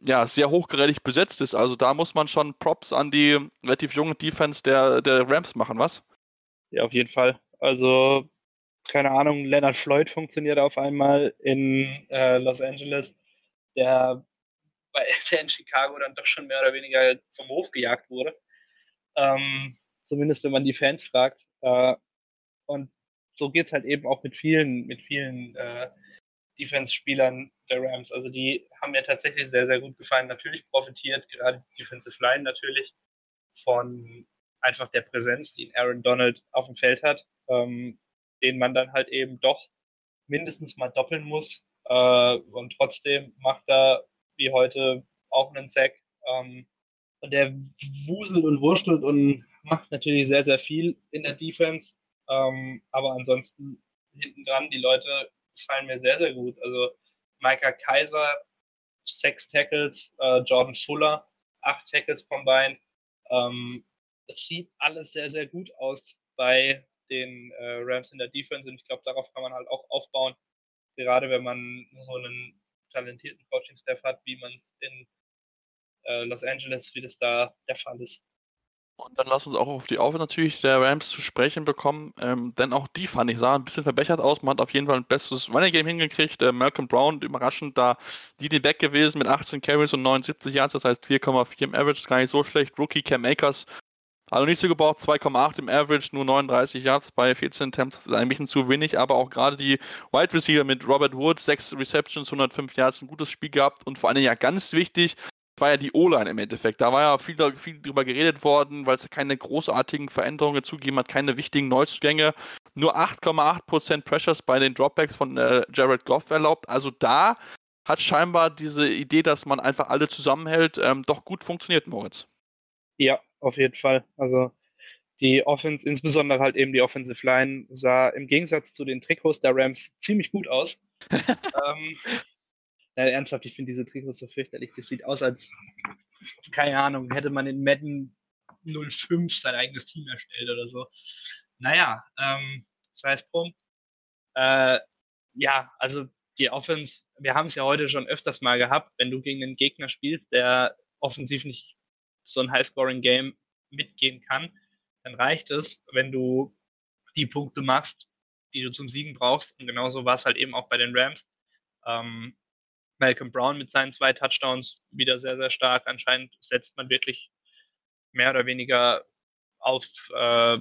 ja sehr hochgradig besetzt ist. Also da muss man schon Props an die relativ junge Defense der, der Rams machen, was? Ja, auf jeden Fall. Also keine Ahnung, Leonard Floyd funktioniert auf einmal in äh, Los Angeles, der bei der in Chicago dann doch schon mehr oder weniger vom Hof gejagt wurde. Ähm, zumindest wenn man die Fans fragt. Äh, und so geht es halt eben auch mit vielen, mit vielen äh, Defense-Spielern der Rams. Also die haben mir tatsächlich sehr, sehr gut gefallen. Natürlich profitiert gerade die Defensive Line natürlich von einfach der Präsenz, die Aaron Donald auf dem Feld hat. Ähm, den man dann halt eben doch mindestens mal doppeln muss. Äh, und trotzdem macht er wie heute auch einen Sack. Ähm, und der wuselt und wurschtelt und macht natürlich sehr, sehr viel in der Defense. Ähm, aber ansonsten hinten dran, die Leute fallen mir sehr, sehr gut. Also Micah Kaiser, sechs Tackles, äh, Jordan Fuller, acht Tackles combined. Ähm, es sieht alles sehr, sehr gut aus bei den äh, Rams in der Defense und ich glaube, darauf kann man halt auch aufbauen, gerade wenn man so einen talentierten Coaching-Staff hat, wie man es in äh, Los Angeles, wie das da der Fall ist. Und dann lass uns auch auf die Aufwand natürlich der Rams zu sprechen bekommen, ähm, denn auch die fand ich sah ein bisschen verbessert aus. Man hat auf jeden Fall ein besseres Running Game hingekriegt. Äh, Malcolm Brown überraschend da die den Back gewesen mit 18 Carries und 79 Yards, das heißt 4,4 im Average, gar nicht so schlecht. Rookie Cam Akers also nicht so gebraucht, 2,8 im Average, nur 39 Yards bei 14 Attempts, ist ein bisschen zu wenig, aber auch gerade die Wide Receiver mit Robert Woods, 6 Receptions, 105 Yards, ein gutes Spiel gehabt und vor allem ja ganz wichtig, war ja die O-Line im Endeffekt. Da war ja viel, viel drüber geredet worden, weil es keine großartigen Veränderungen zugegeben hat, keine wichtigen Neuzugänge. Nur 8,8% Pressures bei den Dropbacks von äh, Jared Goff erlaubt. Also da hat scheinbar diese Idee, dass man einfach alle zusammenhält, ähm, doch gut funktioniert, Moritz. Ja, auf jeden Fall. Also die Offense, insbesondere halt eben die Offensive Line, sah im Gegensatz zu den Trikots der Rams ziemlich gut aus. ähm, ja, ernsthaft, ich finde diese Trikots so fürchterlich. Das sieht aus, als, keine Ahnung, hätte man in Madden 05 sein eigenes Team erstellt oder so. Naja, ähm, das heißt drum. Äh, ja, also die Offense, wir haben es ja heute schon öfters mal gehabt, wenn du gegen einen Gegner spielst, der offensiv nicht so ein High-Scoring-Game mitgehen kann, dann reicht es, wenn du die Punkte machst, die du zum Siegen brauchst. Und genauso war es halt eben auch bei den Rams. Ähm, Malcolm Brown mit seinen zwei Touchdowns wieder sehr, sehr stark. Anscheinend setzt man wirklich mehr oder weniger auf äh,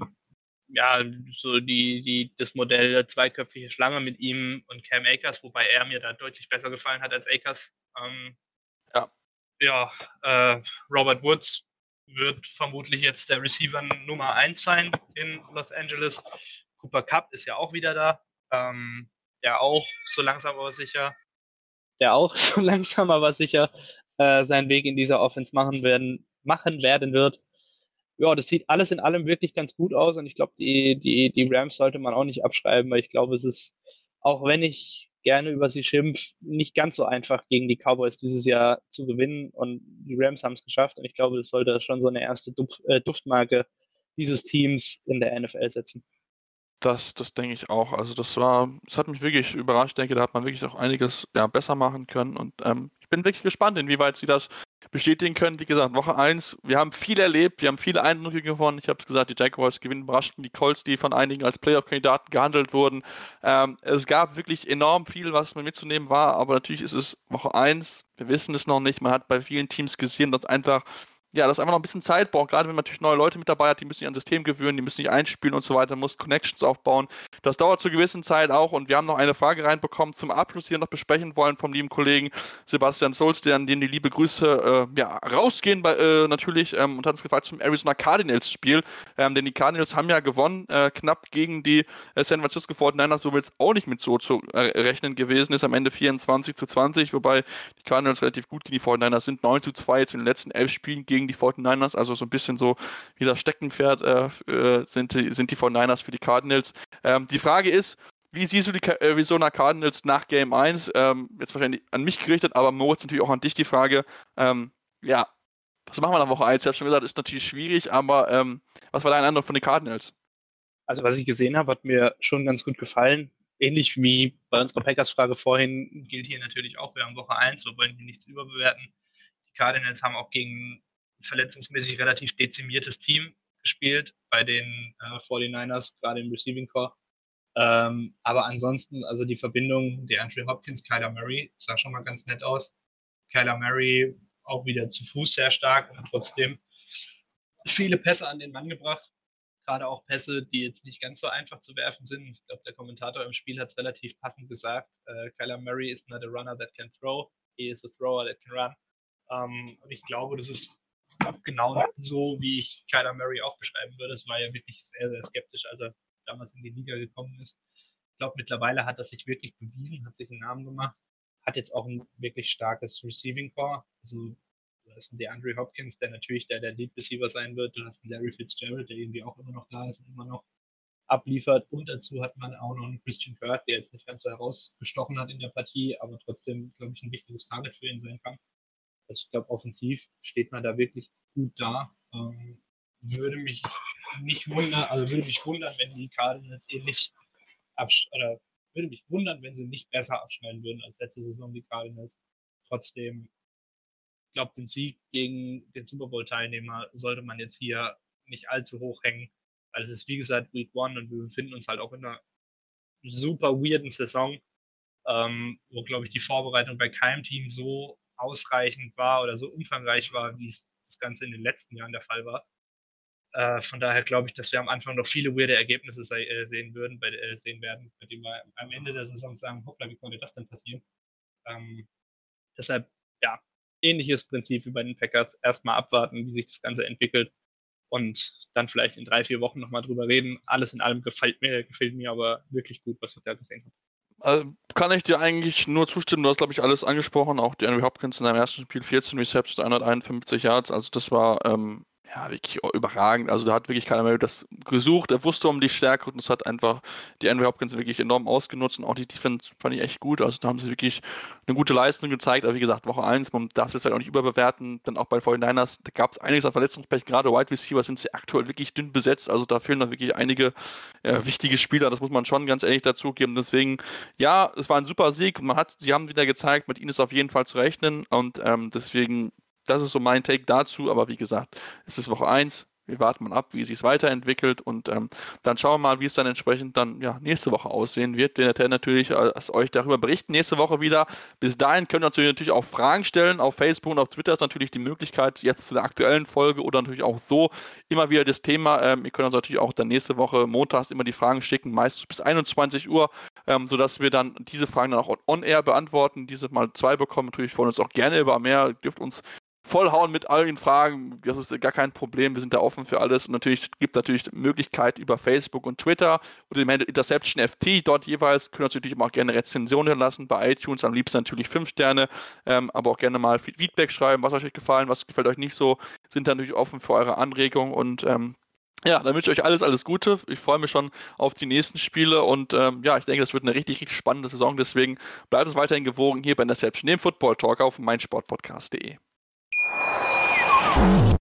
ja, so die, die, das Modell zweiköpfige Schlange mit ihm und Cam Akers, wobei er mir da deutlich besser gefallen hat als Akers. Ähm. Ja, äh, Robert Woods wird vermutlich jetzt der Receiver Nummer 1 sein in Los Angeles. Cooper Cup ist ja auch wieder da. Ähm, der auch so langsam aber sicher, der auch so langsam aber sicher äh, seinen Weg in dieser Offense machen werden machen werden wird. Ja, das sieht alles in allem wirklich ganz gut aus und ich glaube, die, die, die Rams sollte man auch nicht abschreiben, weil ich glaube, es ist, auch wenn ich gerne über sie schimpf, nicht ganz so einfach gegen die Cowboys dieses Jahr zu gewinnen und die Rams haben es geschafft und ich glaube, das sollte schon so eine erste Duft, äh, Duftmarke dieses Teams in der NFL setzen. Das, das denke ich auch. Also das war, das hat mich wirklich überrascht. Ich denke, da hat man wirklich auch einiges ja, besser machen können. Und ähm, ich bin wirklich gespannt, inwieweit sie das bestätigen können. Wie gesagt, Woche 1, wir haben viel erlebt, wir haben viele Eindrücke gewonnen. Ich habe es gesagt, die Jaguars gewinnen überraschten die Colts, die von einigen als Playoff-Kandidaten gehandelt wurden. Ähm, es gab wirklich enorm viel, was man mitzunehmen war, aber natürlich ist es Woche 1, wir wissen es noch nicht. Man hat bei vielen Teams gesehen, dass einfach ja, das einfach noch ein bisschen Zeit. Braucht, gerade wenn man natürlich neue Leute mit dabei hat, die müssen sich an System gewöhnen, die müssen sich einspielen und so weiter, muss Connections aufbauen. Das dauert zu gewissen Zeit auch und wir haben noch eine Frage reinbekommen zum Abschluss, die wir noch besprechen wollen vom lieben Kollegen Sebastian Solz, an den die liebe Grüße äh, ja, rausgehen bei, äh, natürlich ähm, und hat uns gefragt zum Arizona Cardinals Spiel, ähm, denn die Cardinals haben ja gewonnen, äh, knapp gegen die äh, San Francisco 49ers, wo jetzt auch nicht mit so zu äh, rechnen gewesen ist, am Ende 24 zu 20, wobei die Cardinals relativ gut gegen die 49ers sind, 9 zu 2 jetzt in den letzten elf Spielen gegen gegen die 49ers, also so ein bisschen so wie das Steckenpferd äh, äh sind, die, sind die 49ers für die Cardinals. Ähm, die Frage ist, wie siehst du die Arizona Cardinals nach Game 1? Ähm, jetzt wahrscheinlich an mich gerichtet, aber Moritz natürlich auch an dich die Frage. Ähm, ja, was machen wir nach Woche 1? Ich habe schon gesagt, ist natürlich schwierig, aber ähm, was war dein Eindruck von den Cardinals? Also, was ich gesehen habe, hat mir schon ganz gut gefallen. Ähnlich wie bei unserer Packers-Frage vorhin gilt hier natürlich auch, wir haben Woche 1, wir wollen hier nichts überbewerten. Die Cardinals haben auch gegen verletzungsmäßig relativ dezimiertes Team gespielt bei den äh, 49ers, gerade im Receiving Core. Ähm, aber ansonsten, also die Verbindung der Andrew Hopkins, Kyler Murray, sah schon mal ganz nett aus. Kyler Murray auch wieder zu Fuß sehr stark und trotzdem viele Pässe an den Mann gebracht. Gerade auch Pässe, die jetzt nicht ganz so einfach zu werfen sind. Ich glaube, der Kommentator im Spiel hat es relativ passend gesagt. Äh, Kyler Murray is not a runner that can throw. He is a thrower that can run. Ähm, und ich glaube, das ist genau so, wie ich Kyler Murray auch beschreiben würde. Es war ja wirklich sehr, sehr skeptisch, als er damals in die Liga gekommen ist. Ich glaube, mittlerweile hat er sich wirklich bewiesen, hat sich einen Namen gemacht, hat jetzt auch ein wirklich starkes Receiving Core. Also, du hast einen DeAndre Hopkins, der natürlich der, der Lead Receiver sein wird. Du hast einen Larry Fitzgerald, der irgendwie auch immer noch da ist und immer noch abliefert. Und dazu hat man auch noch einen Christian Kirk, der jetzt nicht ganz so herausgestochen hat in der Partie, aber trotzdem, glaube ich, ein wichtiges Target für ihn sein kann. Also ich glaube, offensiv steht man da wirklich gut da. Ähm, würde mich nicht wundern, also würde mich wundern, wenn die Cardinals ähnlich oder würde mich wundern, wenn sie nicht besser abschneiden würden als letzte Saison die Cardinals. Trotzdem, ich glaube, den Sieg gegen den Super Bowl-Teilnehmer sollte man jetzt hier nicht allzu hoch hängen, weil es ist wie gesagt Week One und wir befinden uns halt auch in einer super weirden Saison, ähm, wo glaube ich die Vorbereitung bei keinem Team so ausreichend war oder so umfangreich war, wie es das Ganze in den letzten Jahren der Fall war. Äh, von daher glaube ich, dass wir am Anfang noch viele weirde Ergebnisse äh, sehen würden, bei, äh, sehen werden, bei denen wir am Ende der Saison sagen, hoppla, wie konnte das denn passieren? Ähm, deshalb, ja, ähnliches Prinzip wie bei den Packers. Erstmal abwarten, wie sich das Ganze entwickelt und dann vielleicht in drei, vier Wochen nochmal drüber reden. Alles in allem gefällt mir, gefällt mir aber wirklich gut, was ich da gesehen habe. Also kann ich dir eigentlich nur zustimmen. Du hast, glaube ich, alles angesprochen. Auch die Henry Hopkins in seinem ersten Spiel 14 Receptions, 151 Yards. Also das war ähm, ja, wirklich überragend. Also da hat wirklich keiner mehr das gesucht. Er wusste um die Stärke und das hat einfach die Andrew Hopkins wirklich enorm ausgenutzt und auch die Defense fand ich echt gut. Also da haben sie wirklich eine gute Leistung gezeigt. Aber wie gesagt, Woche 1, man darf es jetzt halt auch nicht überbewerten. Dann auch bei 49ers, da gab es einiges an Verletzungspech. Gerade Wide Receiver sind sie aktuell wirklich dünn besetzt. Also da fehlen noch wirklich einige äh, wichtige Spieler. Das muss man schon ganz ehrlich dazugeben. Deswegen, ja, es war ein super Sieg. Man hat, sie haben wieder gezeigt, mit ihnen ist auf jeden Fall zu rechnen. Und ähm, deswegen das ist so mein Take dazu, aber wie gesagt, es ist Woche 1. Wir warten mal ab, wie es sich weiterentwickelt und ähm, dann schauen wir mal, wie es dann entsprechend dann ja, nächste Woche aussehen wird. Wir werden natürlich äh, euch darüber berichten nächste Woche wieder. Bis dahin könnt ihr natürlich auch Fragen stellen. Auf Facebook und auf Twitter ist natürlich die Möglichkeit, jetzt zu der aktuellen Folge oder natürlich auch so immer wieder das Thema. Ähm, ihr könnt uns natürlich auch dann nächste Woche montags immer die Fragen schicken, meist bis 21 Uhr, ähm, sodass wir dann diese Fragen dann auch on-air beantworten. Diese mal zwei bekommen. Natürlich freuen uns auch gerne über mehr. Dürft uns vollhauen mit allen Fragen. Das ist gar kein Problem. Wir sind da offen für alles. Und natürlich gibt es natürlich Möglichkeit über Facebook und Twitter oder dem Handle Interception FT. Dort jeweils können natürlich auch gerne Rezensionen lassen. Bei iTunes am liebsten natürlich fünf Sterne, ähm, aber auch gerne mal Feedback schreiben, was euch gefallen, was gefällt euch nicht so. Sind da natürlich offen für eure Anregungen und ähm, ja, dann wünsche ich euch alles, alles Gute. Ich freue mich schon auf die nächsten Spiele und ähm, ja, ich denke, das wird eine richtig, richtig spannende Saison. Deswegen bleibt es weiterhin gewogen hier bei Interception, dem Football Talk auf meinsportpodcast.de.